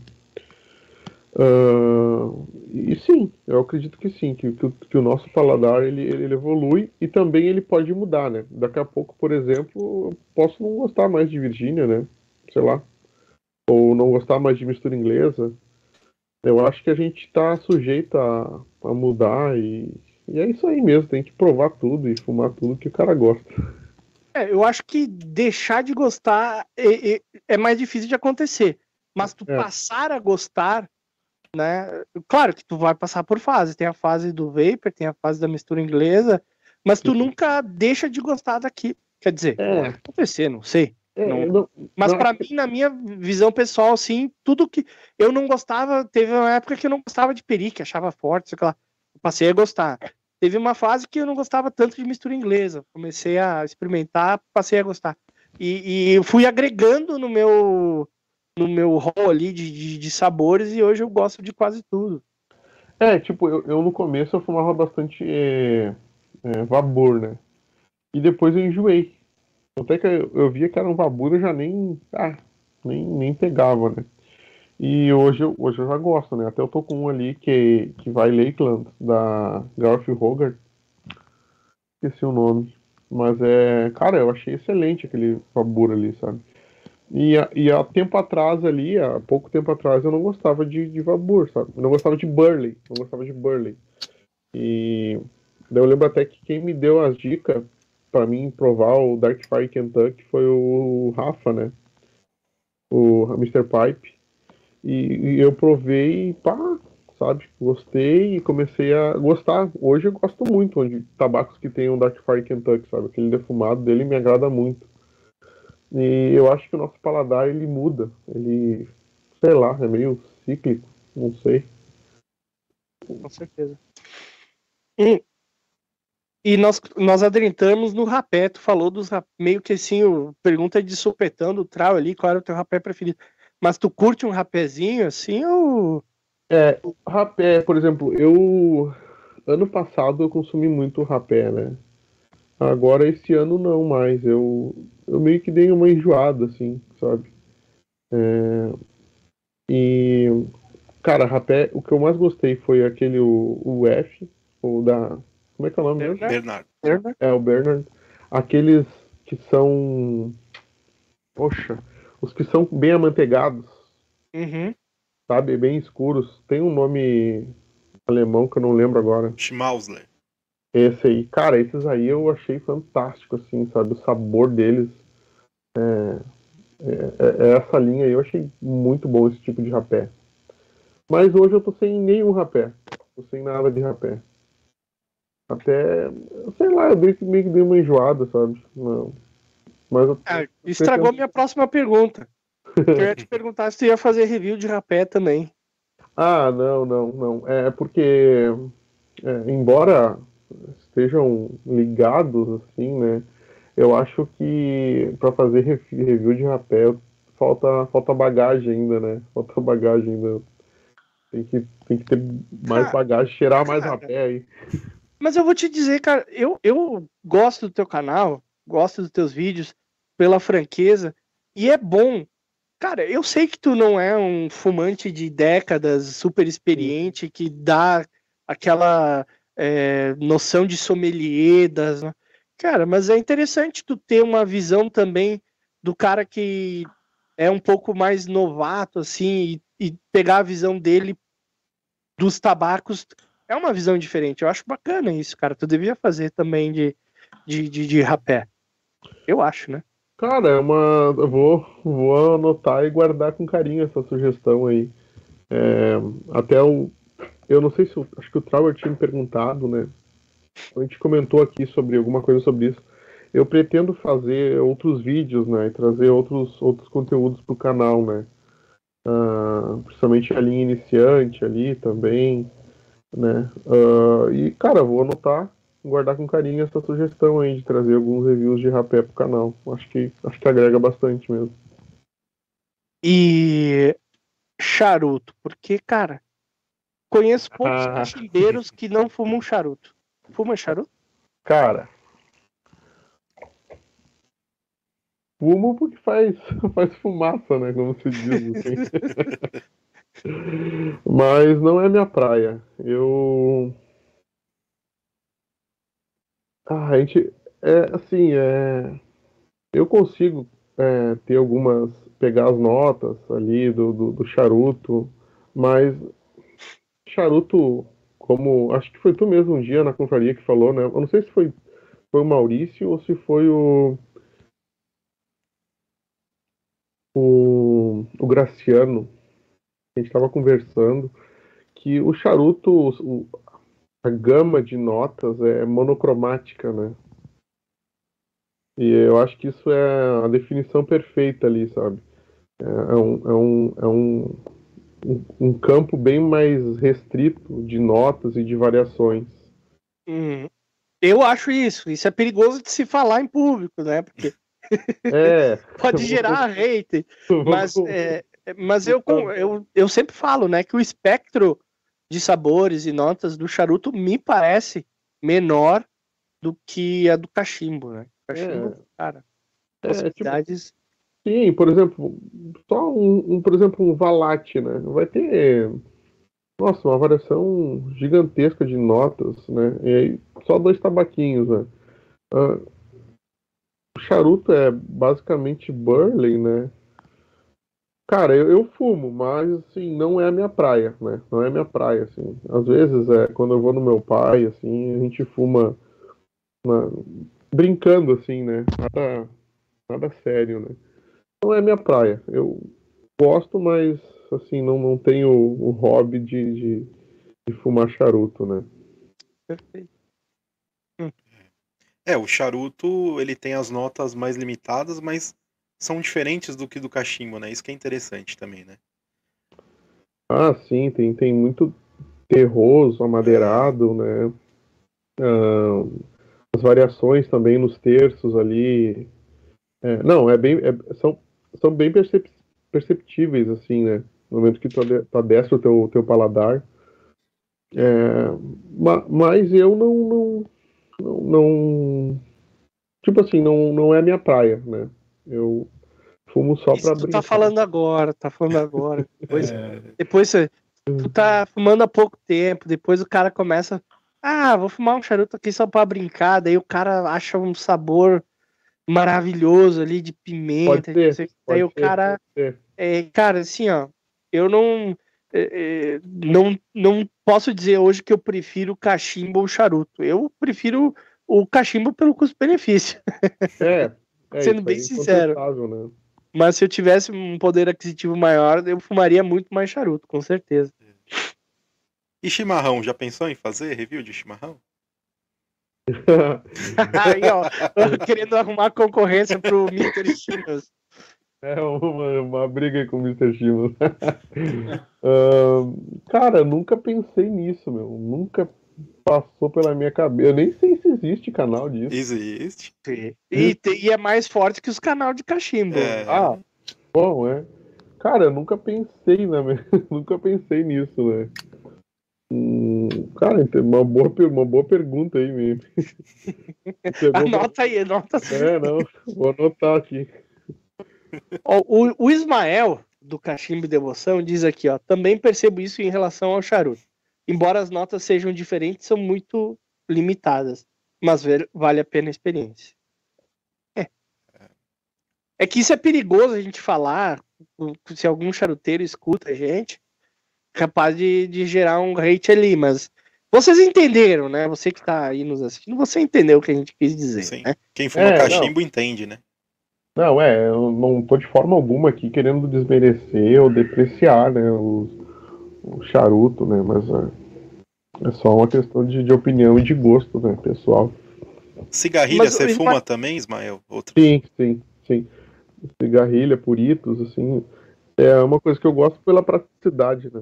Uh, e sim, eu acredito que sim, que, que, que, o nosso paladar ele, ele evolui e também ele pode mudar, né? Daqui a pouco, por exemplo, eu posso não gostar mais de Virgínia, né? Sei lá ou não gostar mais de mistura inglesa, eu acho que a gente está sujeito a, a mudar e, e, é isso aí mesmo, tem que provar tudo e fumar tudo que o cara gosta. É, eu acho que deixar de gostar é, é, é mais difícil de acontecer, mas tu é. passar a gostar, né? Claro que tu vai passar por fases, tem a fase do vapor, tem a fase da mistura inglesa, mas tu nunca deixa de gostar daqui. Quer dizer, é. acontecer, não sei. É, não, não, mas para mim, na minha visão pessoal, assim, tudo que eu não gostava, teve uma época que eu não gostava de peri, que achava forte, sei lá, passei a gostar. Teve uma fase que eu não gostava tanto de mistura inglesa, comecei a experimentar, passei a gostar. E, e fui agregando no meu no meu rol ali de, de, de, sabores e hoje eu gosto de quase tudo. É, tipo, eu, eu no começo eu fumava bastante é, é, vapor, né? E depois eu enjoei. Até que eu, via que era um Vabura, eu já nem, ah, nem, nem pegava, né? E hoje, hoje eu já gosto, né? Até eu tô com um ali que, que vai Lakeland, da Garth Hogarth. Esqueci o nome. Mas é. Cara, eu achei excelente aquele Vabura ali, sabe? E, e há tempo atrás ali, há pouco tempo atrás, eu não gostava de, de Vabur, sabe? Eu não gostava de Burley. Não gostava de Burley. E eu lembro até que quem me deu as dicas para mim provar o Dark Fire Kentucky foi o Rafa, né? O Mr. Pipe. E, e, eu provei e pá, sabe? Gostei e comecei a gostar. Hoje eu gosto muito de tabacos que tem o Dark Fire Kentucky, sabe? Aquele defumado dele me agrada muito. E eu acho que o nosso paladar ele muda. Ele, sei lá, é meio cíclico, não sei. Com certeza. E e nós, nós adentramos no rapé, tu falou dos meio que assim, o, pergunta de supetão do trau ali, qual era o teu rapé preferido. Mas tu curte um rapézinho assim ou. É, rapé, por exemplo, eu. Ano passado eu consumi muito rapé, né? Agora esse ano não mais. Eu, eu meio que dei uma enjoada, assim, sabe? É, e. Cara, rapé, o que eu mais gostei foi aquele, o, o F, o da como é que é o nome dele? Bernard. Bernard. É, o Bernard. Aqueles que são. Poxa, os que são bem amanteigados. Uhum. Sabe? Bem escuros. Tem um nome alemão que eu não lembro agora. Schmausler. Esse aí. Cara, esses aí eu achei fantástico, assim, sabe? O sabor deles. É, é, é essa linha aí eu achei muito bom esse tipo de rapé. Mas hoje eu tô sem nenhum rapé. Tô sem nada de rapé. Até, sei lá, eu meio que, meio que dei uma enjoada, sabe? Não. Mas eu, ah, estragou minha próxima pergunta. eu ia te (laughs) perguntar se tu ia fazer review de rapé também. Ah, não, não, não. É porque, é, embora estejam ligados, assim, né? Eu acho que para fazer review de rapé falta, falta bagagem ainda, né? Falta bagagem ainda. Tem que, tem que ter mais Cara, bagagem, cheirar mais cara. rapé aí. Mas eu vou te dizer, cara, eu, eu gosto do teu canal, gosto dos teus vídeos, pela franqueza, e é bom. Cara, eu sei que tu não é um fumante de décadas, super experiente, que dá aquela é, noção de sommelier das. Cara, mas é interessante tu ter uma visão também do cara que é um pouco mais novato, assim, e, e pegar a visão dele dos tabacos é uma visão diferente. Eu acho bacana isso, cara. Tu devia fazer também de, de, de, de rapé. Eu acho, né? Cara, é uma. Eu vou, vou anotar e guardar com carinho essa sugestão aí. É, até o. Eu não sei se. o- Acho que o Trauer tinha me perguntado, né? A gente comentou aqui sobre alguma coisa sobre isso. Eu pretendo fazer outros vídeos, né? E trazer outros, outros conteúdos pro canal, né? Ah, principalmente a linha iniciante ali também, né? Ah, e, cara, vou anotar guardar com carinho essa sugestão aí de trazer alguns reviews de rapé pro canal. Acho que acho que agrega bastante mesmo. E charuto, porque, cara, conheço poucos Ah. cachimbeiros que não fumam charuto. Fuma charuto? Cara, fumo porque faz (laughs) faz fumaça, né, como se diz assim. (laughs) Mas não é minha praia. Eu ah, a gente é assim, é eu consigo é, ter algumas pegar as notas ali do, do, do charuto, mas charuto como acho que foi tu mesmo um dia na confraria que falou, né? Eu não sei se foi foi o Maurício ou se foi o o, o Graciano. A gente estava conversando que o charuto, o- a gama de notas é monocromática, né? E eu acho que isso é a definição perfeita ali, sabe? É, é um, é, um, é um, um, um campo bem mais restrito de notas e de variações. Hum, Eu acho isso. Isso é perigoso de se falar em público, né? Porque (laughs) É, (laughs) pode gerar (laughs) hate. Mas, é, mas eu, eu, eu sempre falo, né, que o espectro de sabores e notas do charuto me parece menor do que a do cachimbo, né? Cachimbo, cara, É, tipo, possibilidades. Sim, por exemplo, só um, um, por exemplo, um Valate, né? Vai ter, nossa, uma variação gigantesca de notas, né? E aí, só dois tabaquinhos, né? Ah, o charuto é basicamente Burley, né? Cara, eu, eu fumo, mas assim, não é a minha praia, né? Não é a minha praia, assim. Às vezes, é, quando eu vou no meu pai, assim, a gente fuma brincando, assim, né? Nada, nada sério, né? Não é minha praia. Eu gosto, mas assim, não, não tenho o hobby de, de, de fumar charuto, né? Perfeito. É, o charuto, ele tem as notas mais limitadas, mas são diferentes do que do cachimbo, né? Isso que é interessante também, né? Ah, sim, tem, tem muito terroso, amadeirado, né? Ah, as variações também nos terços ali. É, não, é bem, é- são, são bem percep- perceptíveis, assim, né? No momento que tu, ade- tu adestra o teu, teu paladar. É, ma- mas eu não, não, não, não- Tipo assim, não, não é minha praia, né? Eu fumo só Isso pra tu brincar. tá falando agora, tá falando agora. (laughs) Depois, É, depois você, tu tá fumando há pouco tempo, depois o cara começa, ah, vou fumar um charuto aqui só pra brincar, daí o cara acha um sabor maravilhoso ali de pimenta, Pode ser, não sei o que, daí Pode o ser, cara, pode ser. é, cara, assim, ó, eu não, é, é, não, não posso dizer hoje que eu prefiro cachimbo ou charuto, eu prefiro o cachimbo pelo custo-benefício, É, (laughs) é Sendo bem é sincero. né? mas se eu tivesse um poder aquisitivo maior, eu fumaria muito mais charuto, com certeza. E chimarrão, já pensou em fazer review de chimarrão? (laughs) Aí, ó, querendo arrumar concorrência pro Mr. Chimas. É uma, uma briga com o Mr. Shimas. (laughs) Ahn, cara, nunca pensei nisso, meu. Nunca passou pela minha cabeça. Eu nem sei se existe canal disso. Existe. E, e é mais forte que os canal de cachimbo. É, Ah, bom, é. cara, eu nunca pensei, né? (laughs) nunca pensei nisso, né? Hum, cara, uma boa, uma boa pergunta aí mesmo. (laughs) anota aí, anota. É, não, vou anotar aqui. O, o Ismael, do Cachimbo Devoção, diz aqui, ó, também percebo isso em relação ao charuto. Embora as notas sejam diferentes, são muito limitadas, mas ver, vale a pena a experiência. É. É que isso é perigoso a gente falar, se algum charuteiro escuta a gente, capaz de, de gerar um hate ali, mas vocês entenderam, né? Você que tá aí nos assistindo, você entendeu o que a gente quis dizer. Sim. Né? Quem fuma é, cachimbo não. entende, né? Não, é, eu não tô de forma alguma aqui querendo desmerecer ou depreciar, né, o, o charuto, né, mas é, é só uma questão de, de, opinião e de gosto, né, pessoal. Cigarrilha mas, você fuma também, Ismael? Outro... Sim, sim, sim. Cigarrilha, puritos, assim, é uma coisa que eu gosto pela praticidade, né?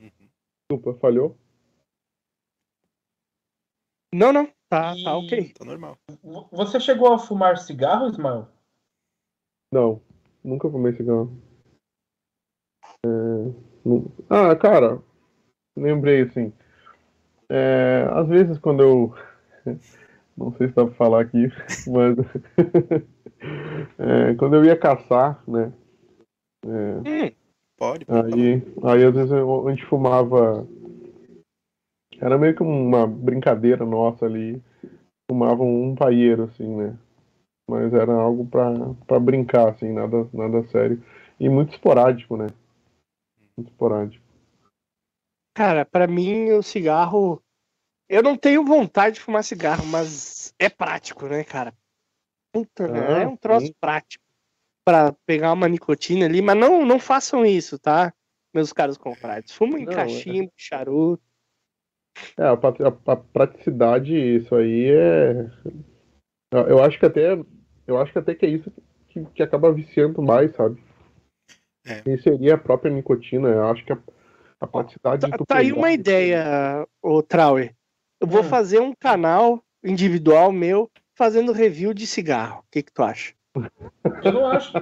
Uhum. Desculpa, falhou? Não, não. Tá, e... tá ok. Tá normal. Você chegou a fumar cigarro, Ismael? Não, nunca fumei cigarro. É... Ah, cara, lembrei assim. É... Às vezes quando eu. (laughs) Não sei se dá pra falar aqui, (laughs) mas. (laughs) é, quando eu ia caçar, né? É. Hum, pode, pode. Aí, aí às vezes a gente fumava. Era meio que uma brincadeira nossa ali. Fumavam um paieiro, assim, né? Mas era algo para brincar, assim, nada, nada sério. E muito esporádico, né? Muito esporádico. Cara, para mim o cigarro. Eu não tenho vontade de fumar cigarro, mas é prático, né, cara? Puta, ah, é um troço sim. prático para pegar uma nicotina ali, mas não, não façam isso, tá? Meus caros comprados. Fumem não, cachimbo, é... charuto. É, a, a, a, praticidade, isso aí é. Eu acho que até. Eu acho que até que é isso que, que acaba viciando mais, sabe? É. E seria a própria nicotina. Eu acho que a, a praticidade. Tá, tá aí uma ideia, o Trauer. Eu vou hum. fazer um canal individual meu fazendo review de cigarro. O que, que tu acha? (laughs) Eu não acho.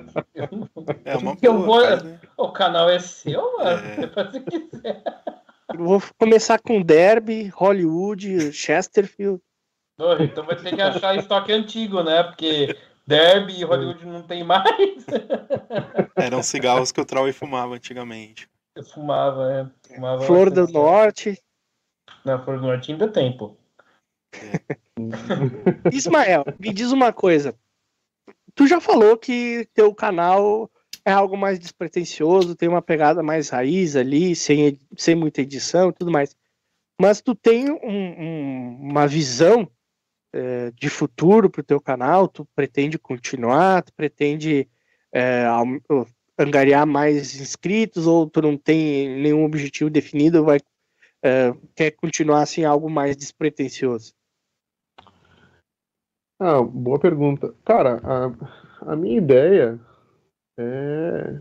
É uma eu vou... Né? O canal é seu, mano. É. (laughs) Você faz o que quiser. Eu vou começar com Derby, Hollywood, Chesterfield. então vai ter que achar estoque antigo, né? Porque Derby e Hollywood não tem mais. (laughs) Eram cigarros que o Troy fumava antigamente. Eu fumava, é. Fumava Flor do Norte. Na Flor do Norte ainda tem, pô. É. (laughs) Ismael, me diz uma coisa. Tu já falou que teu canal é algo mais despretensioso, tem uma pegada mais raiz ali, sem, sem muita edição e tudo mais. Mas tu tem um, um, uma visão é, de futuro para o teu canal? Tu pretende continuar? Tu pretende é, angariar mais inscritos? Ou tu não tem nenhum objetivo definido? Vai, é, quer continuar assim algo mais despretensioso? Ah, boa pergunta. Cara, a, a minha ideia é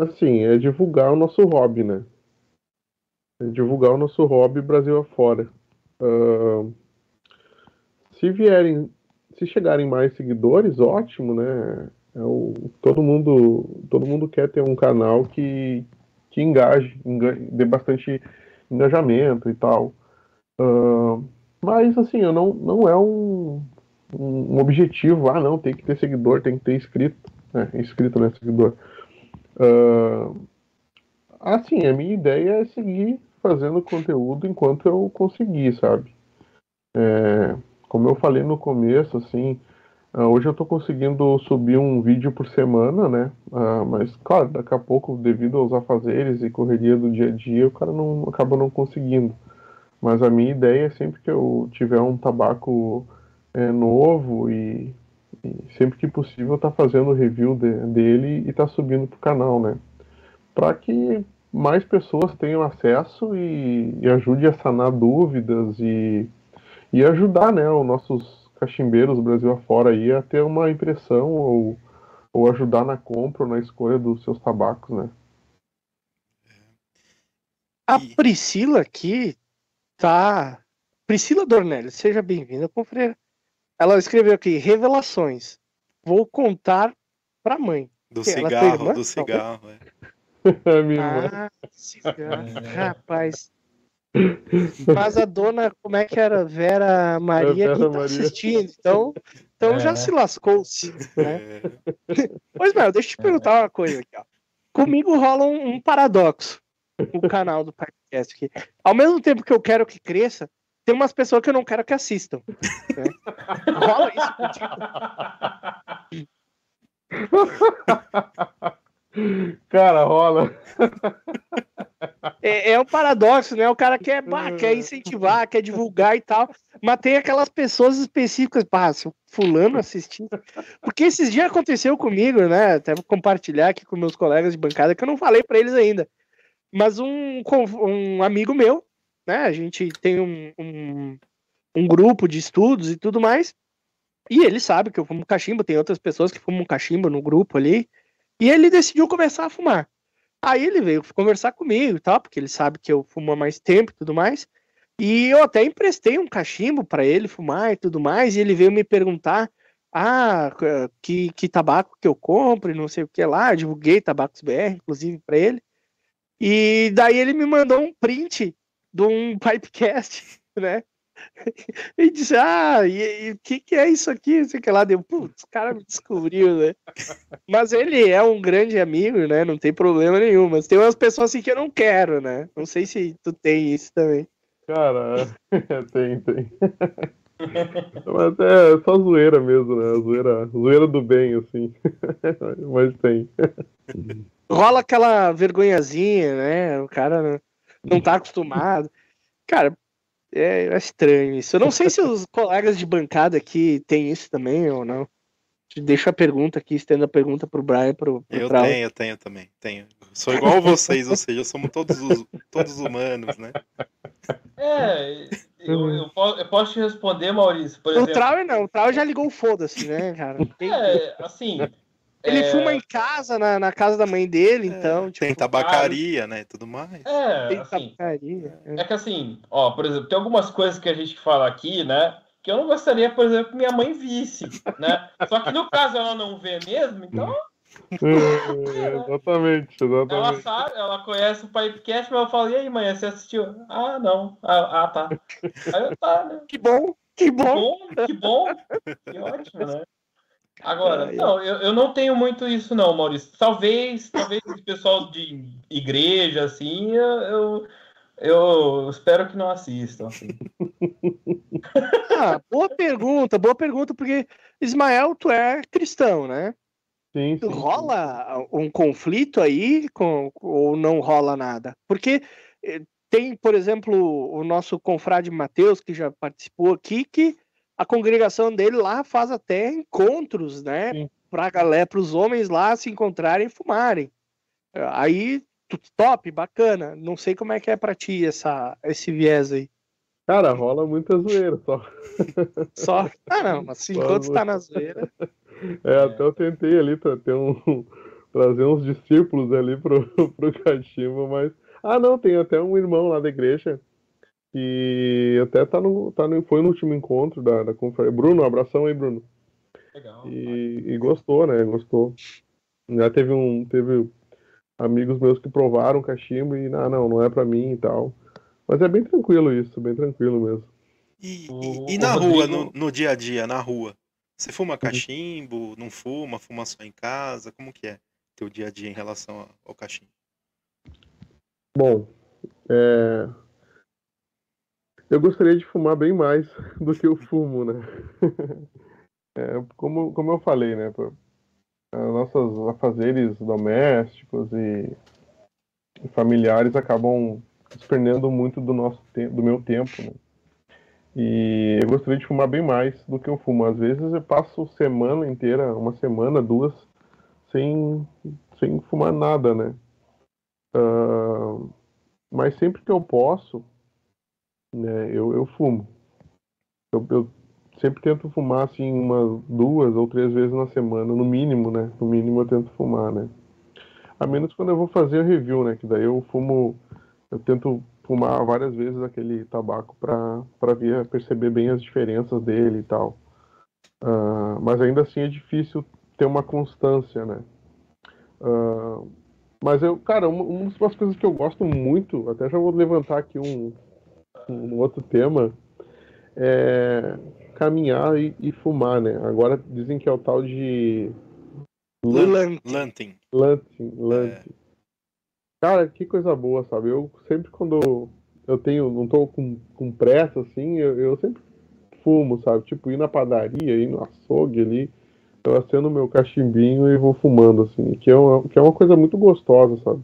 assim, é divulgar o nosso hobby, né? É divulgar o nosso hobby Brasil afora. Uh, se vierem, se chegarem mais seguidores, ótimo, né? É o, todo mundo, todo mundo quer ter um canal que, que engaje, engaje dê bastante engajamento e tal. Uh, mas assim, eu não, não é um, um, objetivo, ah não, tem que ter seguidor, tem que ter inscrito, né? inscrito, né, seguidor. Uh, assim, a minha ideia é seguir fazendo conteúdo enquanto eu conseguir, sabe? É, como eu falei no começo, assim, uh, hoje eu estou conseguindo subir um vídeo por semana, né? Uh, mas, claro, daqui a pouco, devido aos afazeres e correria do dia a dia, o cara não acaba não conseguindo. Mas a minha ideia é sempre que eu tiver um tabaco é, novo e, e, sempre que possível tá fazendo review de, dele e tá subindo pro canal, né? Para que mais pessoas tenham acesso e, e ajude a sanar dúvidas e, e ajudar, né, os nossos cachimbeiros Brasil afora aí a ter uma impressão ou, ou ajudar na compra ou na escolha dos seus tabacos, né? A Priscila aqui tá. Priscila Dornelli, seja bem-vinda, confreira. Ela escreveu aqui: revelações. Vou contar pra mãe. Do Ela foi cigarro, irmã? do cigarro. é. (laughs) É minha irmã. Ah, cigarro. É. Rapaz. Mas a dona, como é que era? Vera Maria Vera que tá Maria. assistindo. Então, então É. já se lascou-se. Né? É. Pois, Mel, deixa eu te perguntar uma coisa aqui. Ó. Comigo rola um, um paradoxo o canal do podcast aqui. Ao mesmo tempo que eu quero que cresça, tem umas pessoas que eu não quero que assistam. né? Rola isso contigo. (laughs) Cara, rola. É, é um paradoxo, né? O cara quer, bah, quer incentivar, quer divulgar e tal, mas tem aquelas pessoas específicas, pá, se o fulano assistir. Porque esses dias aconteceu comigo, né? Até vou compartilhar aqui com meus colegas de bancada, que eu não falei pra eles ainda. Mas um, um amigo meu, né? A gente tem um, um, um grupo de estudos e tudo mais. E ele sabe que eu fumo cachimbo, tem outras pessoas que fumam cachimbo no grupo ali. E ele decidiu começar a fumar. Aí ele veio conversar comigo e tal, porque ele sabe que eu fumo há mais tempo e tudo mais. E eu até emprestei um cachimbo para ele fumar e tudo mais. E ele veio me perguntar: ah, que, que tabaco que eu compro e não sei o que lá. Eu divulguei Tabacos BR, inclusive, para ele. E daí ele me mandou um print de um (laughs) Pipecast, né? (laughs) E disse, ah, e o que, que é isso aqui? Sei que lá. Deu, putz, o cara me descobriu, né? (laughs) Mas ele é um grande amigo, né? Não tem problema nenhum. Mas tem umas pessoas assim que eu não quero, né? Não sei se tu tem isso também. Cara, (laughs) tem, tem. Mas é só zoeira mesmo, né? Zoeira, zoeira do bem, assim. Mas tem. Rola aquela vergonhazinha, né? O cara não tá acostumado. Cara, é, é estranho isso. Eu não sei se os (laughs) colegas de bancada aqui têm isso também ou não. Deixa a pergunta aqui, estendo a pergunta pro Brian, pro, pro Eu Trau. tenho, eu tenho também. Tenho. Sou igual vocês, ou seja, somos todos, os- todos humanos, né? É, eu, eu po- eu posso te responder, Maurício, por O exemplo. Trau não, o Trau já ligou o foda-se, né, cara? É, assim. Ele é, fuma em casa, na, na casa da mãe dele, então, tipo, Tem tabacaria, né? e Tudo mais. É, tem assim. tabacaria. é. É que assim, ó, por exemplo, tem algumas coisas que a gente fala aqui, né? Que eu não gostaria, por exemplo, que minha mãe visse, né? Só que no caso ela não vê mesmo, então (laughs) É, exatamente, ela exatamente. sabe, ela conhece o Pipecast, mas eu falo, e aí, mãe, você assistiu? Ah, não. Ah, ah, tá. Aí eu, tá, né? Que bom, que Que bom. bom, que bom. Que ótimo, né? Agora, Ai, não, eu, eu não tenho muito isso, não, Maurício. Talvez, talvez o pessoal de igreja, assim, eu, eu, espero que não assistam. Assim. (laughs) Ah, boa pergunta, boa pergunta, porque Ismael, tu é cristão, né? Sim, sim. Rola um conflito aí com, ou não rola nada? Porque eh, tem, por exemplo, o nosso confrade Mateus, que já participou aqui, que a congregação dele lá faz até encontros, né? Sim. Pra galera, pros homens lá se encontrarem e fumarem. Aí, top, bacana. Não sei como é que é pra ti essa, esse viés aí. Cara, rola muita zoeira só. Só. Ah, não, mas se enquanto tá na zoeira. É, até eu tentei ali ter um. trazer uns discípulos ali pro, (laughs) pro cachimbo, mas. Ah não, tem até um irmão lá da igreja que até tá no. Tá no foi no último encontro da, da conferência. Bruno, um abração aí, Bruno. Legal. E, e gostou, né? Gostou. Já teve um. Teve amigos meus que provaram cachimbo e ah, não, não é pra mim e tal. Mas é bem tranquilo isso, bem tranquilo mesmo. E, O- e- e na Rodrigo- rua, no, no dia a dia, na rua? Você fuma cachimbo, não fuma, fuma só em casa? Como que é teu dia a dia em relação ao- ao cachimbo? Bom, é, eu gostaria de fumar bem mais (laughs) do que eu fumo, né? (laughs) É, como, como eu falei, né? nossas afazeres domésticos e, familiares acabam desprendendo muito do nosso do meu tempo, né? E eu gostaria de fumar bem mais do que eu fumo. Às vezes eu passo semana inteira, uma semana, duas, sem, sem fumar nada, né? Ah, mas sempre que eu posso, né, eu, eu fumo. Eu, eu sempre tento fumar assim umas duas ou três vezes na semana, no mínimo, né? No mínimo eu tento fumar, né? A menos quando eu vou fazer review, né? Que daí eu fumo, eu tento fumar várias vezes aquele tabaco para ver perceber bem as diferenças dele e tal. Ah, mas ainda assim é difícil ter uma constância, né? Uh, mas eu, cara, uma, uma das coisas que eu gosto muito, até já vou levantar aqui um, um outro tema, é caminhar e, e, fumar, né? Agora dizem que é o tal de. Lanting. Lanting. Lanting. É. Cara, que coisa boa, sabe? Eu sempre quando eu tenho, não tô com, com pressa, assim, eu, eu sempre fumo, sabe? Tipo, ir na padaria, ir no açougue ali, eu acendo meu cachimbinho e vou fumando, assim, que é uma, que é uma coisa muito gostosa, sabe?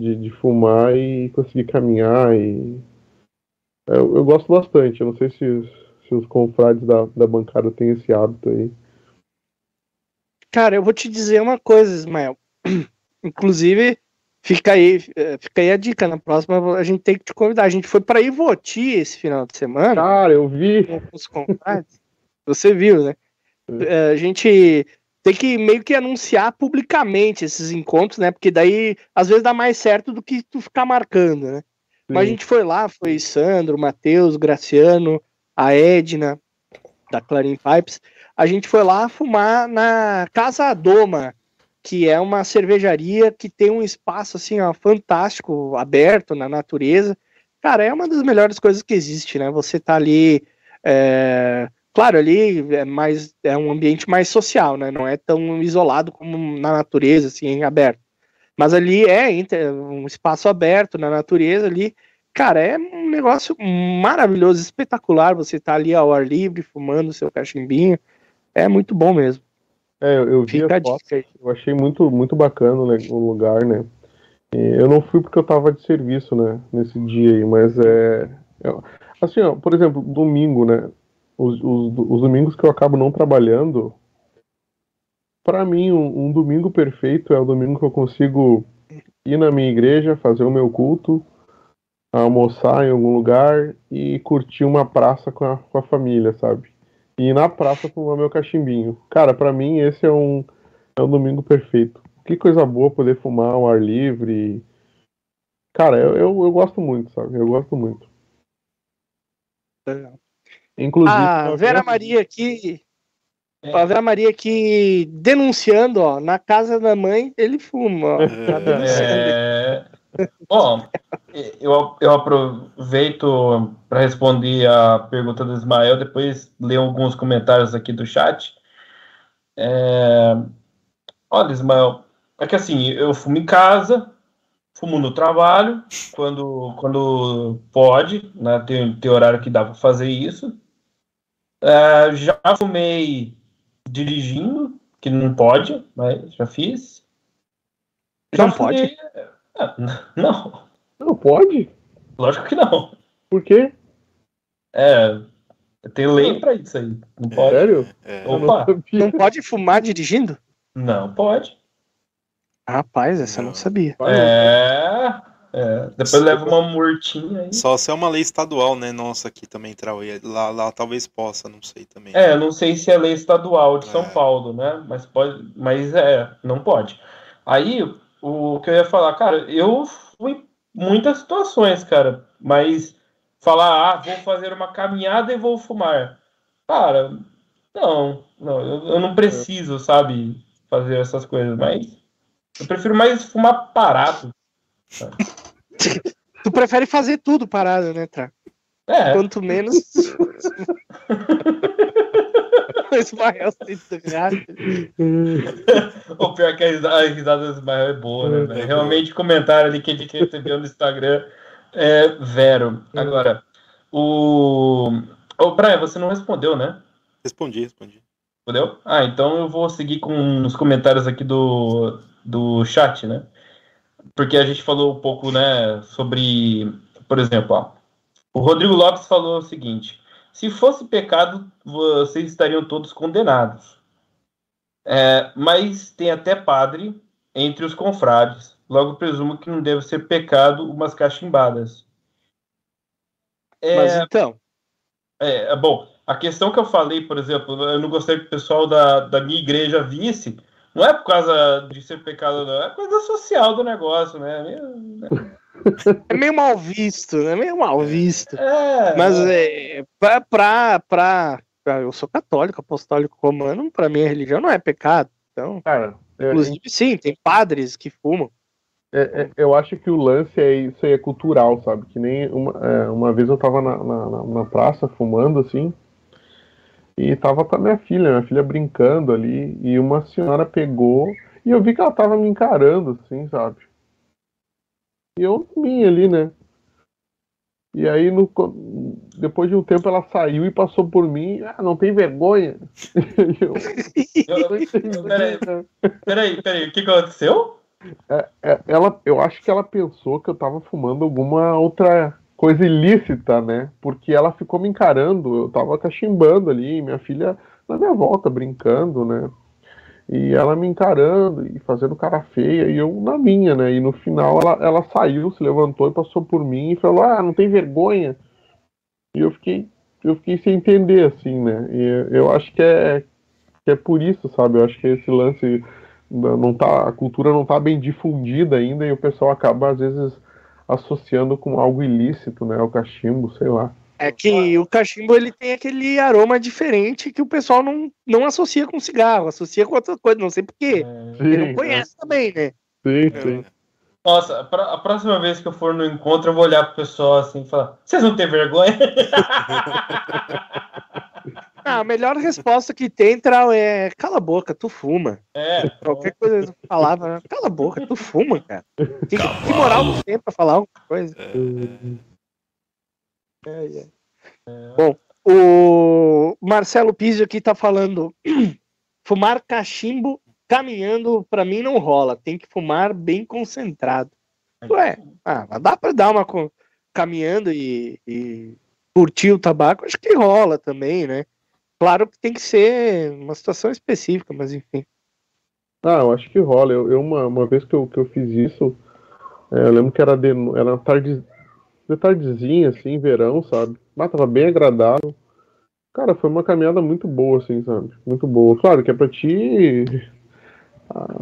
De, de fumar e conseguir caminhar e. Eu, eu gosto bastante, eu não sei se, se os confrades da, da bancada têm esse hábito aí. Cara, eu vou te dizer uma coisa, Ismael. (clears throat) Inclusive, Fica aí, é, fica aí a dica. Na próxima a gente tem que te convidar. A gente foi para Ivoti esse final de semana. Cara, eu vi. Os Você viu, né? É, a gente tem que meio que anunciar publicamente esses encontros, né? Porque daí às vezes dá mais certo do que tu ficar marcando, né? Mas a gente foi lá, foi Sandro, Matheus, Graciano, a Edna, da Clarin Pipes. A gente foi lá fumar na Casa Doma, que é uma cervejaria que tem um espaço assim, ó, fantástico, aberto na natureza. Cara, é uma das melhores coisas que existe, né? Você tá ali, é... claro, ali é mais é um ambiente mais social, né? Não é tão isolado como na natureza, assim, aberto. Mas ali é um espaço aberto na natureza ali. Cara, é um negócio maravilhoso, espetacular. Você tá ali ao ar livre, fumando seu cachimbinho. É muito bom mesmo. É, eu vi Fica a foto, eu achei muito, muito bacana né, o lugar, né? E eu não fui porque eu tava de serviço, né, nesse dia aí, mas é... assim, ó, por exemplo, domingo, né, os, os, os domingos que eu acabo não trabalhando, para mim, um, um, domingo perfeito é o domingo que eu consigo ir na minha igreja, fazer o meu culto, almoçar em algum lugar e curtir uma praça com a, com a família, sabe? e ir na praça fumar meu cachimbinho. Cara, para mim esse é um, é um domingo perfeito. Que coisa boa poder fumar ao ar livre. Cara, eu, eu, eu gosto muito, sabe? Eu gosto muito. Inclusive. A Vera Maria aqui. É. A Vera Maria aqui denunciando, ó, na casa da mãe ele fuma. Ó, tá é... Bom, eu, eu aproveito para responder a pergunta do Ismael, depois ler alguns comentários aqui do chat. É... Olha, Ismael, é que assim, eu fumo em casa, fumo no trabalho, quando, quando pode, né, tem, tem horário que dá para fazer isso. É, já fumei dirigindo, que não pode, mas já fiz. Já não pode? Não. Não pode? Lógico que não. Por quê? É. Tem lei pra isso aí. Não pode. Sério? É. Opa. Não, não pode fumar dirigindo? Não pode. Rapaz, essa não. eu não sabia. É. É, depois leva uma mortinha aí. Só se é uma lei estadual, né? Nossa, aqui também Trauê. Lá, lá talvez possa, não sei também. É, não sei se é lei estadual de é. São Paulo, né? Mas pode, mas é, não pode. Aí o que eu ia falar, cara, eu fui muitas situações, cara, mas falar, ah, vou fazer uma caminhada e vou fumar. Cara, não, não, eu, eu não preciso, sabe, fazer essas coisas, mas eu prefiro mais fumar parado. (laughs) tu prefere fazer tudo parado, né, Tra? É. Quanto menos. (laughs) o Ismael O pior é que a risada do Ismael é boa, né? É Realmente o comentário ali que a gente recebeu no Instagram é vero. Agora, o. Ô, Brian, você não respondeu, né? Respondi, respondi. Respondeu? Ah, então eu vou seguir com os comentários aqui do, do chat, né? Porque a gente falou um pouco, né, sobre, por exemplo, ó, o Rodrigo Lopes falou o seguinte: se fosse pecado, vocês estariam todos condenados. É, mas tem até padre entre os confrades. Logo presumo que não deve ser pecado umas cachimbadas. É, mas então. É, é, bom, a questão que eu falei, por exemplo, eu não gostaria que o pessoal da, da minha igreja visse, não é por causa de ser pecado, não, é coisa social do negócio, né? É meio mal visto, né? Meio mal visto. É, Mas é, pra, pra, pra, Eu sou católico, apostólico romano, pra minha religião não é pecado. Então... Cara, É, Inclusive, sim, tem padres que fumam. É, é, eu acho que o lance é isso aí é cultural, sabe? Que nem uma, é, uma vez eu tava na, na- na praça fumando assim, e tava com a minha filha, minha filha brincando ali, e uma senhora pegou, e eu vi que ela tava me encarando, assim, sabe? E eu vim ali, né? E aí, no, depois de um tempo, ela saiu e passou por mim, ah, não tem vergonha? (laughs) Eu Peraí. Peraí, peraí, o que aconteceu? É, ela, eu acho que ela pensou que eu tava fumando alguma outra coisa ilícita, né? Porque ela ficou me encarando, eu tava cachimbando ali, minha filha na minha volta brincando, né? E ela me encarando e fazendo cara feia, e eu na minha, né? E no final ela, ela saiu, se levantou e passou por mim e falou: Ah, não tem vergonha. E eu fiquei, eu fiquei sem entender, assim, né? E eu acho que é, que é por isso, sabe? Eu acho que esse lance não tá, a cultura não tá bem difundida ainda e o pessoal acaba às vezes associando com algo ilícito, né, o cachimbo, sei lá. É que o cachimbo ele tem aquele aroma diferente que o pessoal não, não associa com cigarro, associa com outra coisa, não sei porquê. É, Ele não conhece também, né? Sim, sim. Nossa, pra- a próxima vez que eu for no encontro, eu vou olhar pro pessoal assim e falar: vocês não têm vergonha? (laughs) Ah, a melhor resposta que tem, Trau, é cala a boca, tu fuma. É, Qualquer coisa que falava, cala a boca, tu fuma, cara. Que, que moral tu tem pra falar alguma coisa? É, é. Bom, o Marcelo Pizzi aqui tá falando: (clears throat) fumar cachimbo caminhando pra mim não rola, tem que fumar bem concentrado. Ué, ah, dá pra dar uma caminhando e, e curtir o tabaco, acho que rola também, né? Claro que tem que ser uma situação específica, mas enfim. Ah, eu acho que rola. Eu, eu uma, uma vez que eu, que eu fiz isso, é, eu lembro que era, de, era tarde, de tardezinha, assim, verão, sabe? Mas tava bem agradável. Cara, foi uma caminhada muito boa, assim, sabe? Muito boa. Claro que é pra te ah,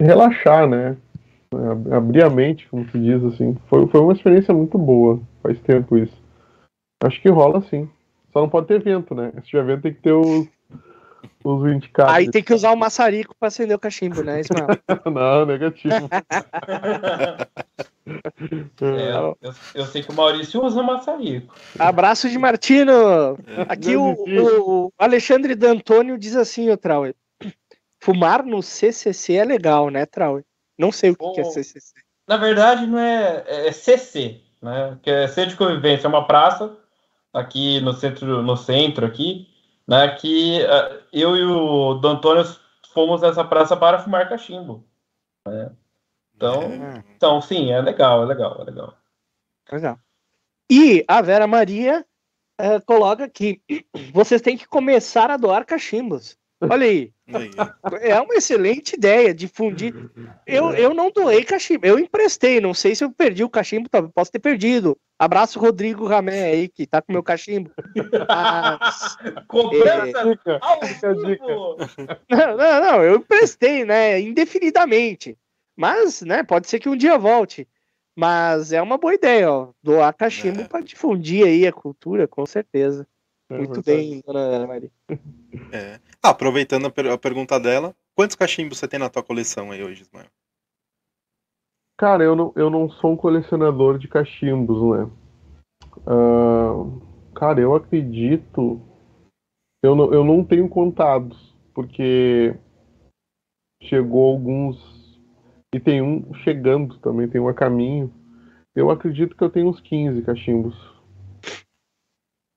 relaxar, né? Ab- Abrir a mente, como se diz, assim. Foi, foi uma experiência muito boa. Faz tempo isso. Acho que rola, sim. Só não pode ter vento, né? Se tiver vento, tem que ter os, os 20 caras. Aí tem que usar o maçarico pra acender o cachimbo, né, Ismael? (laughs) Não, negativo. (laughs) é, eu, eu sei que o Maurício usa maçarico. Abraço de Martino! Aqui o, o Alexandre D'Antônio diz assim, ô Trauer. (clears throat) Fumar no CCC é legal, né, Trauer? Não sei o que, que é. CCC. Na verdade, não é, é CC, né? Que é Centro de Convivência, é uma praça aqui no centro, no centro aqui, né? Que eh, eu e o Dom Antônio fomos nessa praça para fumar cachimbo. né? Então, É. então, sim, é legal, é legal, é legal. Legal. E a Vera Maria eh, coloca aqui: (clears throat) vocês têm que começar a doar cachimbos. Olha aí, é uma excelente ideia difundir. Eu, eu não doei cachimbo, eu emprestei. Não sei se eu perdi o cachimbo, talvez posso ter perdido. Abraço, Rodrigo Ramé aí, que tá com meu cachimbo. (laughs) Mas- Cobrança dica. vivo! Não, não, não, eu emprestei, né? Indefinidamente. Mas, né, pode ser que um dia volte. Mas é uma boa ideia, ó. Doar cachimbo É. para difundir aí a cultura, com certeza. É Muito verdade. bem, dona Ana Maria. É. Ah, aproveitando a, per- a pergunta dela, quantos cachimbos você tem na tua coleção aí hoje, Ismael? Cara, eu não, eu não sou um colecionador de cachimbos, né? Ah, cara, eu acredito. Eu não, eu não tenho contados, porque chegou alguns. E tem um chegando também, tem um a caminho. Eu acredito que eu tenho uns 15 cachimbos.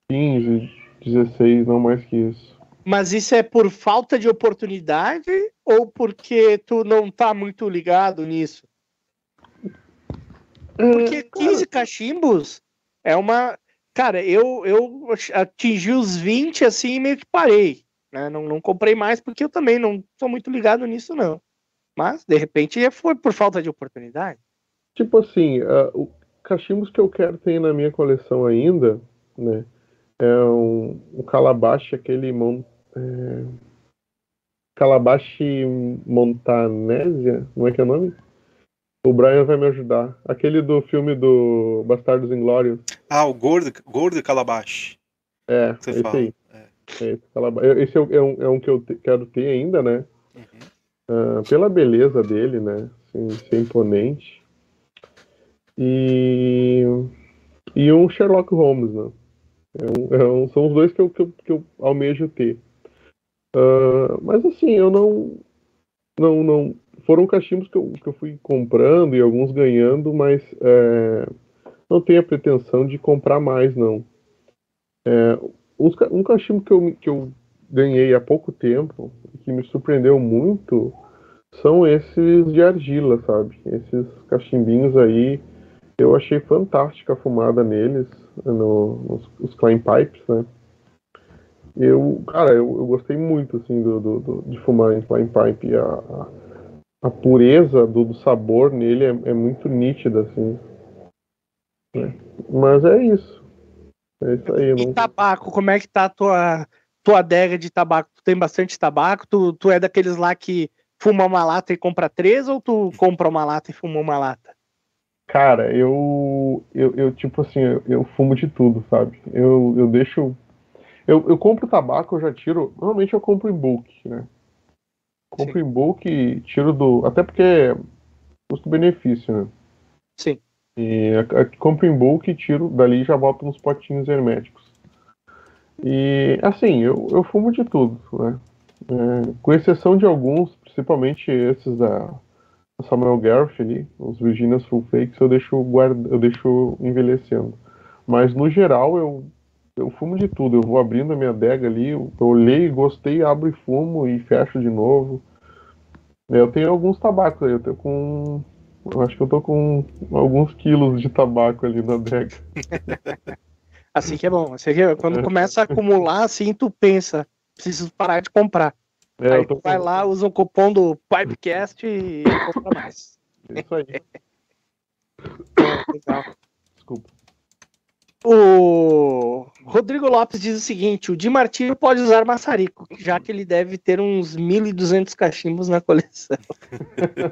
15, 16, não mais que isso. Mas isso é por falta de oportunidade ou porque tu não tá muito ligado nisso? Porque É, 15 cachimbos é uma. Cara, eu, eu atingi os 20 assim e meio que parei. Né? Não, não comprei mais porque eu também não sou muito ligado nisso, não. Mas, de repente, foi por falta de oportunidade. Tipo assim, ah, o cachimbos que eu quero ter na minha coleção ainda, né? É um, um calabache, aquele mon, é, calabache montanésia, como é que é o nome? O Brian vai me ajudar. Aquele do filme do Bastardos Inglórios. Ah, o gordo, gordo calabash. É, Você esse fala. aí. É. É esse, calabache. Esse é, um- é um, é um que eu te- quero ter ainda, né? Uhum. uh, pela beleza dele, né? Assim, ser imponente. E, e um Sherlock Holmes, né? É um, é um, são os dois que eu, que eu, que eu almejo ter. Uh, mas assim, eu não, não, não. Foram cachimbos que eu, que eu fui comprando e alguns ganhando, mas é, não tenho a pretensão de comprar mais, não. É, um cachimbo que eu, que eu ganhei há pouco tempo, que me surpreendeu muito, são esses de argila, sabe? Esses cachimbinhos aí, eu achei fantástica a fumada neles, no, nos os climb pipes, né? Eu, cara, eu, eu gostei muito, assim, do, do, do, de fumar em climb pipe. A, a, a pureza do, do, sabor nele é, é muito nítida, assim. Né? Mas é isso. É isso aí. E não... tabaco, como é que tá a tua, tua adega de tabaco? Tu tem bastante tabaco? Tu, tu é daqueles lá que fuma uma lata e compra três ou tu compra uma lata e fuma uma lata? Cara, eu, eu, eu tipo assim, eu, eu, fumo de tudo, sabe? Eu, eu deixo. Eu, eu compro tabaco, eu já tiro. Normalmente eu compro em bulk, né? Compro Sim. em bulk, tiro do. Até porque é custo-benefício, né? Sim. E a, a, compro em bulk e tiro dali e já boto nos potinhos herméticos. E assim, eu, eu fumo de tudo, né? É, com exceção de alguns, principalmente esses da Samuel Gareth ali, os Virginia's Full Fakes, eu deixo, guarda, eu deixo envelhecendo. Mas no geral eu, eu fumo de tudo, eu vou abrindo a minha adega ali, eu olhei, gostei, abro e fumo e fecho de novo. Eu tenho alguns tabacos aí, eu tenho com. Eu acho que eu tô com alguns quilos de tabaco ali na adega. (laughs) Assim que é bom. Assim que é, quando começa a acumular, assim, tu pensa, preciso parar de comprar. É, aí tu vai lá, usa o cupom do Pipecast e compra mais. Isso aí. (laughs) Legal. Desculpa. O Rodrigo Lopes diz o seguinte: o Di Martino pode usar maçarico, já que ele deve ter uns 1.200 cachimbos na coleção.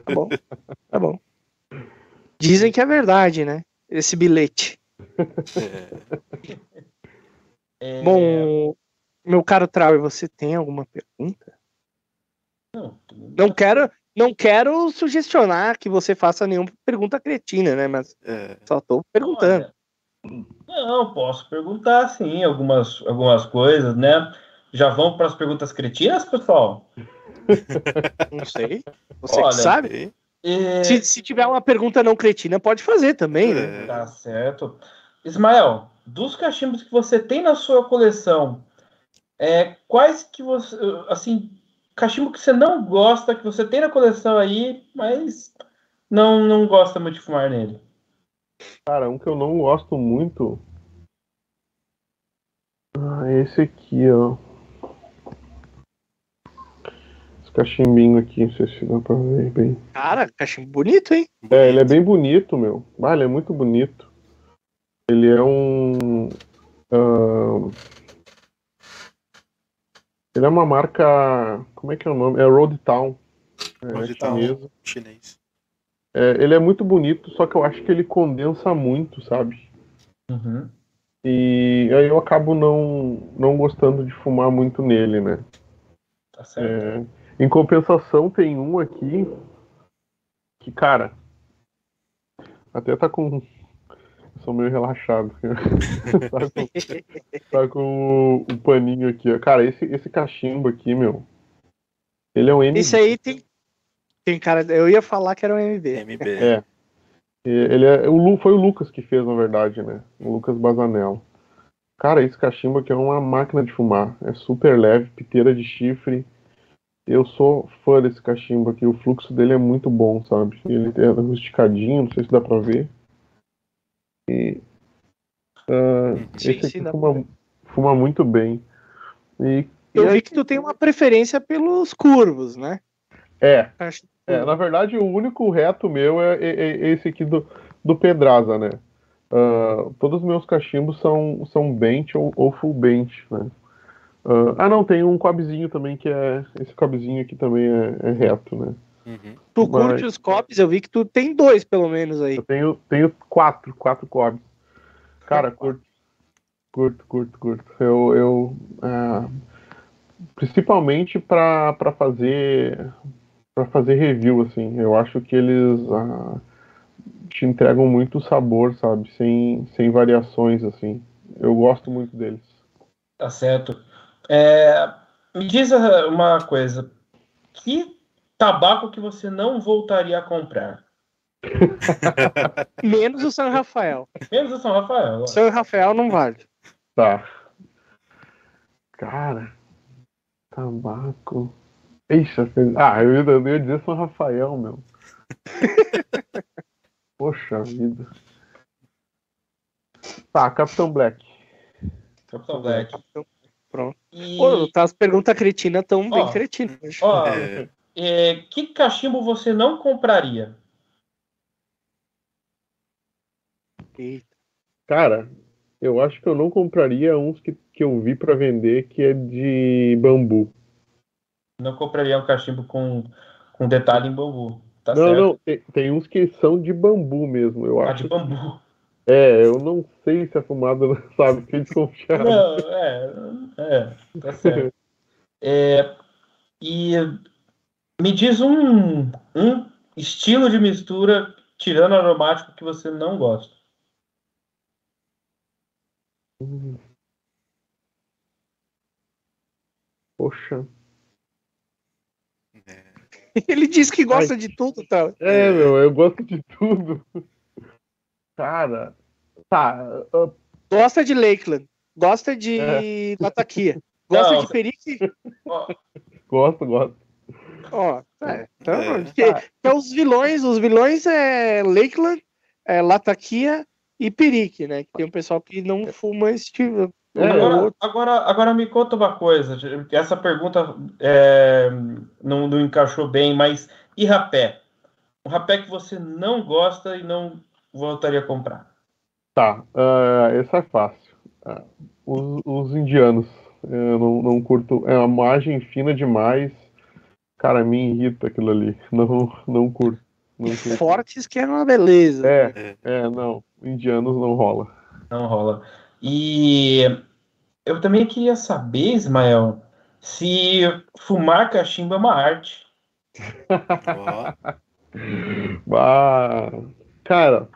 tá bom? Tá bom. Dizem que é verdade, né? Esse bilhete. É... Bom, meu caro Trau, você tem alguma pergunta? Não, não quero, não quero sugestionar que você faça nenhuma pergunta cretina, né? Mas é. só estou perguntando. Olha, não, posso perguntar sim algumas, algumas coisas, né? Já vamos para as perguntas cretinas, pessoal? (laughs) Não sei. Você Olha, sabe? É... Se, se, tiver uma pergunta não cretina, pode fazer também, né? Tá certo. Ismael, dos cachimbos que você tem na sua coleção, é, quais que você, assim, cachimbo que você não gosta, que você tem na coleção aí, mas não, não gosta muito de fumar nele? Cara, um que eu não gosto muito. Ah, esse aqui, ó. Esse cachimbinho aqui, não sei se dá pra ver bem. Cara, cachimbo bonito, hein? É, ele é bem bonito, meu. Ah, ele é muito bonito. Ele é um. Uh, ele é uma marca. Como é que é o nome? É Road Town. É, Road Town chinês. É, ele é muito bonito, só que eu acho que ele condensa muito, sabe? Uhum. E aí eu acabo não, não gostando de fumar muito nele, né? Tá certo. É, em compensação, tem um aqui que, cara, até tá com sou meio relaxado. (laughs) tá com, tá com o, o, paninho aqui, ó. Cara, esse, esse cachimbo aqui, meu. Ele é um MB. Esse aí tem. Tem cara. Eu ia falar que era um MB. MB. É. Ele é, o, foi o Lucas que fez, na verdade, né? O Lucas Bazanello. Cara, esse cachimbo aqui é uma máquina de fumar. É super leve, piteira de chifre. Eu sou fã desse cachimbo aqui. O fluxo dele é muito bom, sabe? Ele é rusticadinho, não sei se dá pra ver. E, uh, sim, esse sim, fuma, fuma, muito bem. E, eu vi que tu tem uma preferência pelos curvos, né? É. é na verdade, o único reto meu é, é, é esse aqui do, do Pedraza, né? Uh, todos os meus cachimbos são, são bench ou, ou full bench, né? Uh, ah, não, tem um cobzinho também que é. Esse cobzinho aqui também é, é reto, né? Uhum. Tu Mas... curte os copos? Eu vi que tu tem dois, pelo menos, aí. Eu tenho, tenho quatro, quatro copos. Cara, curto. Curto, curto, curto. Eu. eu é, principalmente para fazer. Para fazer review, assim. Eu acho que eles ah, te entregam muito sabor, sabe? Sem, sem variações, assim. Eu gosto muito deles. Tá certo. É, me diz uma coisa. Que tabaco que você não voltaria a comprar? (laughs) Menos o São Rafael. Menos o São Rafael. São Rafael não vale. Tá. Cara, tabaco. Eixa, ah, eu ia, eu ia dizer São Rafael, meu. (laughs) Poxa vida. Tá, Capitão Black. Capitão Black. Pronto. E... Pô, tá, as perguntas cretinas tão bem cretinas. Ó, é, que cachimbo você não compraria? Eita. Cara, eu acho que eu não compraria uns que, que eu vi para vender que é de bambu. Não compraria um cachimbo com, com detalhe em bambu. Tá não, certo. não, tem, tem, uns que são de bambu mesmo, eu ah, acho. de bambu. É, eu não sei se a fumada, (laughs) sabe, fiquei desconfiado. Não, é, é, tá certo. (laughs) é, e me diz um, um estilo de mistura, tirando aromático, que você não gosta. Poxa. (laughs) Ele diz que gosta Ai. de tudo, tá? É, meu, eu gosto de tudo. Cara, tá. Uh... Gosta de Lakeland, gosta de é. (laughs) Latakia, gosta Não. de Perique. gosto, gosto. Ó, é, então, é. Que, que é os vilões, os vilões é Lakeland, é Latakia e Perique, né? Que tem um pessoal que não fuma esse tipo. É, agora, agora, agora, me conta uma coisa. Essa pergunta é, não, não, encaixou bem, mas e rapé? Um rapé que você não gosta e não voltaria a comprar? Tá, uh, esse é fácil. Uh, os, os, indianos. Eu não, não curto. É uma margem fina demais. Cara, me irrita aquilo ali. (laughs) Não, não curto. Não curto. Fortes que é uma beleza. É, é, não. Indianos não rola. Não rola. E eu também queria saber, Ismael, se fumar cachimbo é uma arte. bah, (laughs) cara.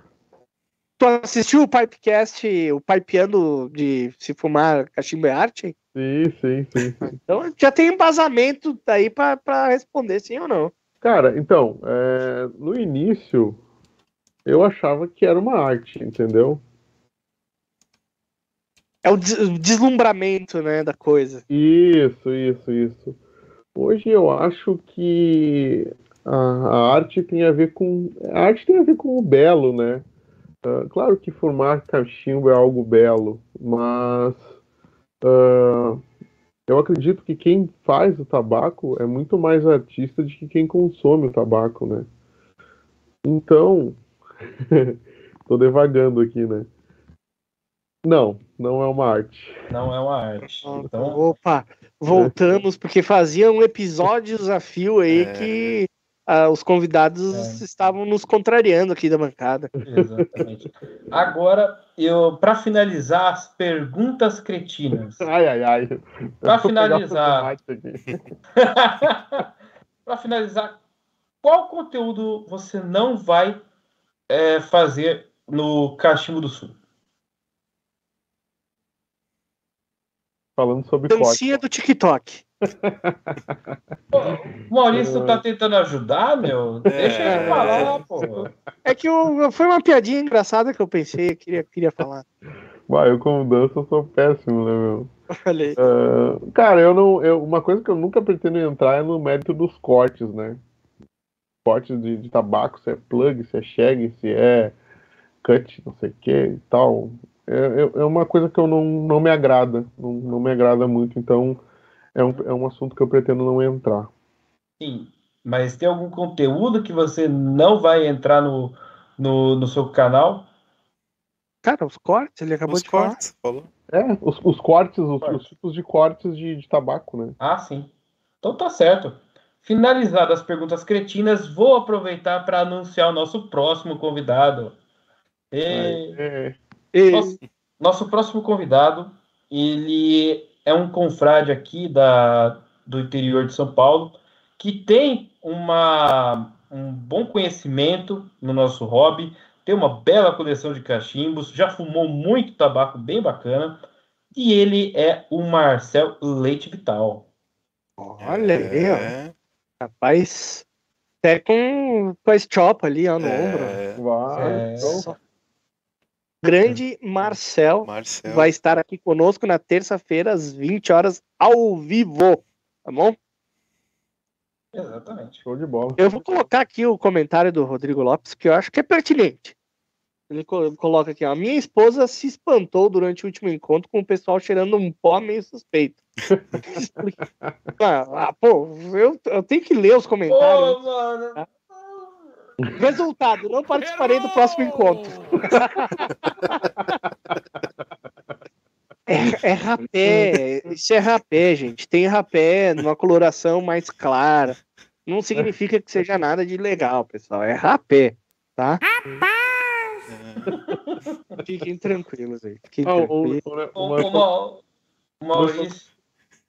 Tu assistiu o Pipecast, o Pipeando de se fumar cachimbo é arte? Sim, sim, sim. sim. Então já tem embasamento aí para responder sim ou não. Cara, então, é, no início eu achava que era uma arte, entendeu? É o deslumbramento, né, da coisa. Isso, isso, isso. Hoje eu acho que a, arte tem a ver com. A arte tem a ver com o belo, né? Uh, claro que formar cachimbo é algo belo, mas uh, eu acredito que quem faz o tabaco é muito mais artista do que quem consome o tabaco, né? Então, (laughs) tô devagando aqui, né? Não, não é uma arte. Não é uma arte. Então... Opa, voltamos, porque faziam episódios a fio aí é... que uh, os convidados é. estavam nos contrariando aqui da bancada. Exatamente. Agora, eu para finalizar as perguntas cretinas. Ai, ai, ai. Para finalizar. (laughs) para finalizar, qual conteúdo você não vai é, fazer no Cachimbo do Sul? Falando sobre Dancinha do TikTok. o Maurício tá tentando ajudar, meu? Deixa é... ele falar, pô. É que eu, foi uma piadinha engraçada que eu pensei, queria, queria falar. Vai, eu como dança sou péssimo, né, meu? Falei. Uh, cara, eu não. Eu, uma coisa que eu nunca pretendo entrar é no mérito dos cortes, né? Cortes de, de tabaco, se é plug, se é shag, se é cut, não sei o que e tal é, é uma coisa que eu não, não me agrada, não, não me agrada muito, então é um, é um assunto que eu pretendo não entrar. Sim, mas tem algum conteúdo que você não vai entrar no, no, no seu canal? Cara, os cortes, ele acabou os de cortes, falar. Falou. É, os, os cortes, os, cortes. os, tipos de cortes de, de tabaco, né? Ah, sim. Então tá certo. Finalizadas as perguntas cretinas, vou aproveitar para anunciar o nosso próximo convidado. E... É. E... Nosso, nosso, próximo convidado, ele é um confrade aqui da, do interior de São Paulo, que tem uma, um bom conhecimento no nosso hobby, tem uma bela coleção de cachimbos, já fumou muito tabaco bem bacana, e ele é o Marcel Leite Vital. Olha aí, ó. Rapaz, até com, com a chop ali, ó, no É. ombro. É. então, Grande (laughs) Marcel Marcel. vai estar aqui conosco na terça-feira, às 20 horas, ao vivo. Tá bom? Exatamente. show de bola. Eu vou colocar aqui o comentário do Rodrigo Lopes, que eu acho que é pertinente. Ele co- coloca aqui, ó. Minha esposa se espantou durante o último encontro com o pessoal cheirando um pó meio suspeito. (laughs) (laughs) ah, ah, pô, eu, eu tenho que ler os comentários. Ô, mano. Resultado, não participarei do próximo encontro. É, é rapé, isso é rapé, gente. Tem rapé numa coloração mais clara. Não significa que seja nada de legal, pessoal. É rapé, tá? Fiquem tranquilos aí. Fiquem Ah, o, tranquilos. o, o, O, o, o Ma- o Maurício,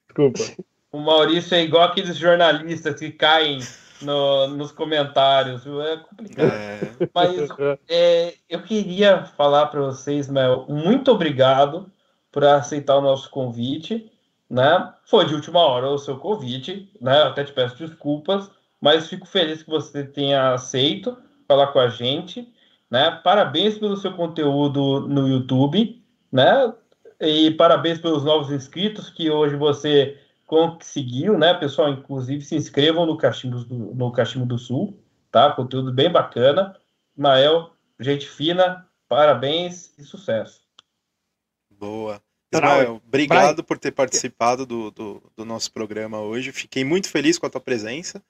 Desculpa. o Maurício é igual aqueles jornalistas que caem no- nos comentários, viu? É complicado. É, Mas é, eu queria falar para vocês, Mel, muito obrigado por aceitar o nosso convite, né? Foi de última hora o seu convite, né? Eu até te peço desculpas, mas fico feliz que você tenha aceito falar com a gente, né? Parabéns pelo seu conteúdo no YouTube, né? E parabéns pelos novos inscritos que hoje você conseguiu, né? Pessoal, inclusive se inscrevam no Cachimbo do, no Cachimbo do Sul, tá? Conteúdo bem bacana. Mael, gente fina, parabéns e sucesso. boa. Ismael, obrigado por ter participado do, do, do nosso programa hoje. Fiquei muito feliz com a tua presença.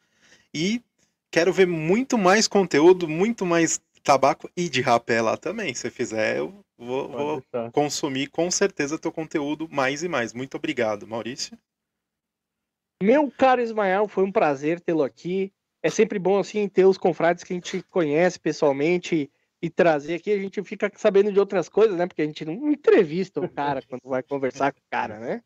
E quero ver muito mais conteúdo, muito mais tabaco e de rapé lá também. Se fizer, eu vou, vou consumir com certeza teu conteúdo mais e mais. Muito obrigado, Maurício. Meu caro Ismael, foi um prazer tê-lo aqui. É sempre bom assim ter os confrades que a gente conhece pessoalmente e trazer aqui. A gente fica sabendo de outras coisas, né? Porque a gente não entrevista o cara quando vai conversar com o cara, né?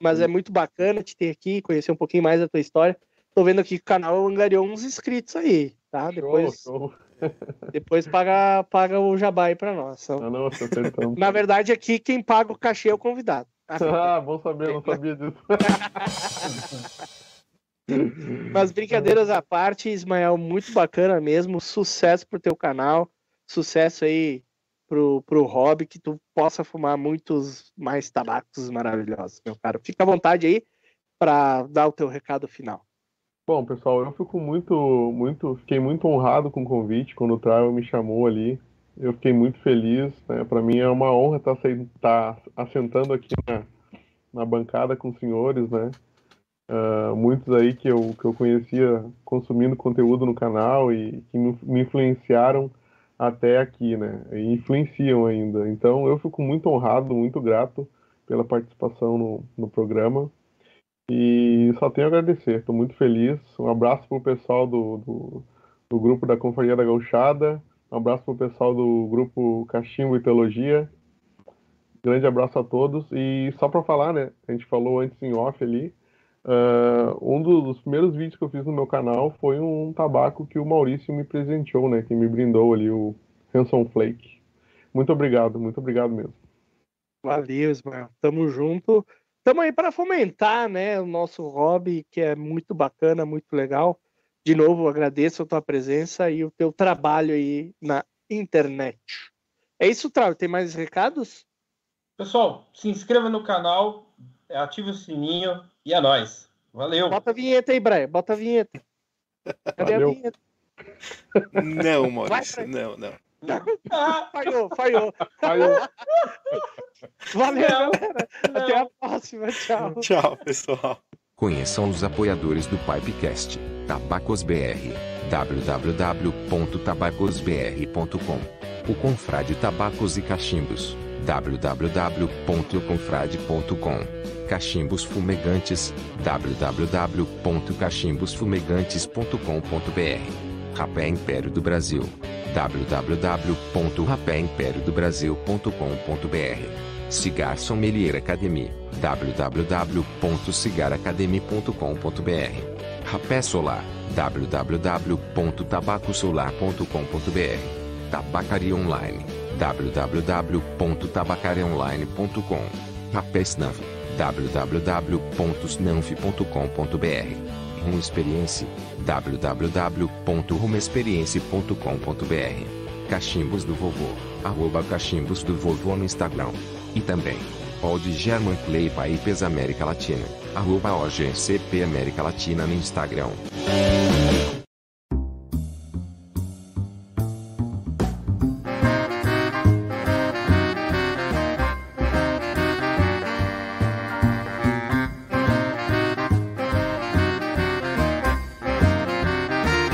Mas é muito bacana te ter aqui, conhecer um pouquinho mais da tua história. Tô vendo aqui que o canal angariou uns inscritos aí, tá? Depois, Show, show. (laughs) depois paga, paga o jabá aí pra nós. Então, Ah, não, acertamos. na verdade, aqui quem paga o cachê é o convidado. (laughs) Ah, bom saber, eu não sabia disso. (laughs) Mas brincadeiras à parte, Ismael, muito bacana mesmo. Sucesso pro teu canal. Sucesso aí pro, pro hobby, que tu possa fumar muitos mais tabacos maravilhosos, meu caro. Fica à vontade aí para dar o teu recado final. Bom, pessoal, eu fico muito, muito, fiquei muito honrado com o convite quando o Travel me chamou ali. Eu fiquei muito feliz, né? Para mim é uma honra estar acei- tá assentando aqui na, na bancada com os senhores, né? Ah, muitos aí que eu, que eu conhecia consumindo conteúdo no canal e que me influenciaram até aqui, né? E influenciam ainda. Então eu fico muito honrado, muito grato pela participação no, no programa. E só tenho a agradecer, estou muito feliz. Um abraço para o pessoal do, do, do grupo da Confraria da Gauchada, um abraço para o pessoal do grupo Cachimbo e Teologia. Grande abraço a todos. E só para falar, né? A gente falou antes em off ali. ah, um dos primeiros vídeos que eu fiz no meu canal foi um tabaco que o Maurício me presenteou, né? Que me brindou ali, o Hanson Flake. Muito obrigado, muito obrigado mesmo. Valeu, Ismael. Tamo junto. Tamo aí para fomentar, né, o nosso hobby, que é muito bacana, muito legal. De novo, agradeço a tua presença e o teu trabalho aí na internet. É isso, Trau. Tem mais recados? Pessoal, se inscreva no canal, ative o sininho e é nóis. Valeu! Bota a vinheta aí, Brian. Bota a vinheta. Cadê Valeu. a vinheta? Não, Maurício, não, não. Ah, Falhou, falhou. Eu- Valeu, Não, galera. Até a próxima. Tchau. Tchau, pessoal. Conheçam os apoiadores do Pipecast, Tabacos BR, www.tabacosbr.com. O Confrade Tabacos e Cachimbos, www.confrade.com. Cachimbos Fumegantes, www.cachimbosfumegantes.com.br. Rapé Império do Brasil, www.rapéimperiodobrasil.com.br. Cigar Sommelier Academy, www.cigaracademy.com.br. Rapé Solar, www.tabacosolar.com.br. Tabacaria Online, www.tabacariaonline.com. Rapé Snuff, www.snanf.com.br. Rum Experience, www.rumexperience.com.br. Cachimbos do Vovô, arroba Cachimbos do Vovô no Instagram. E também, Old German Clay Pipes América Latina, arroba OGCP América Latina no Instagram.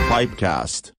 Pipecast.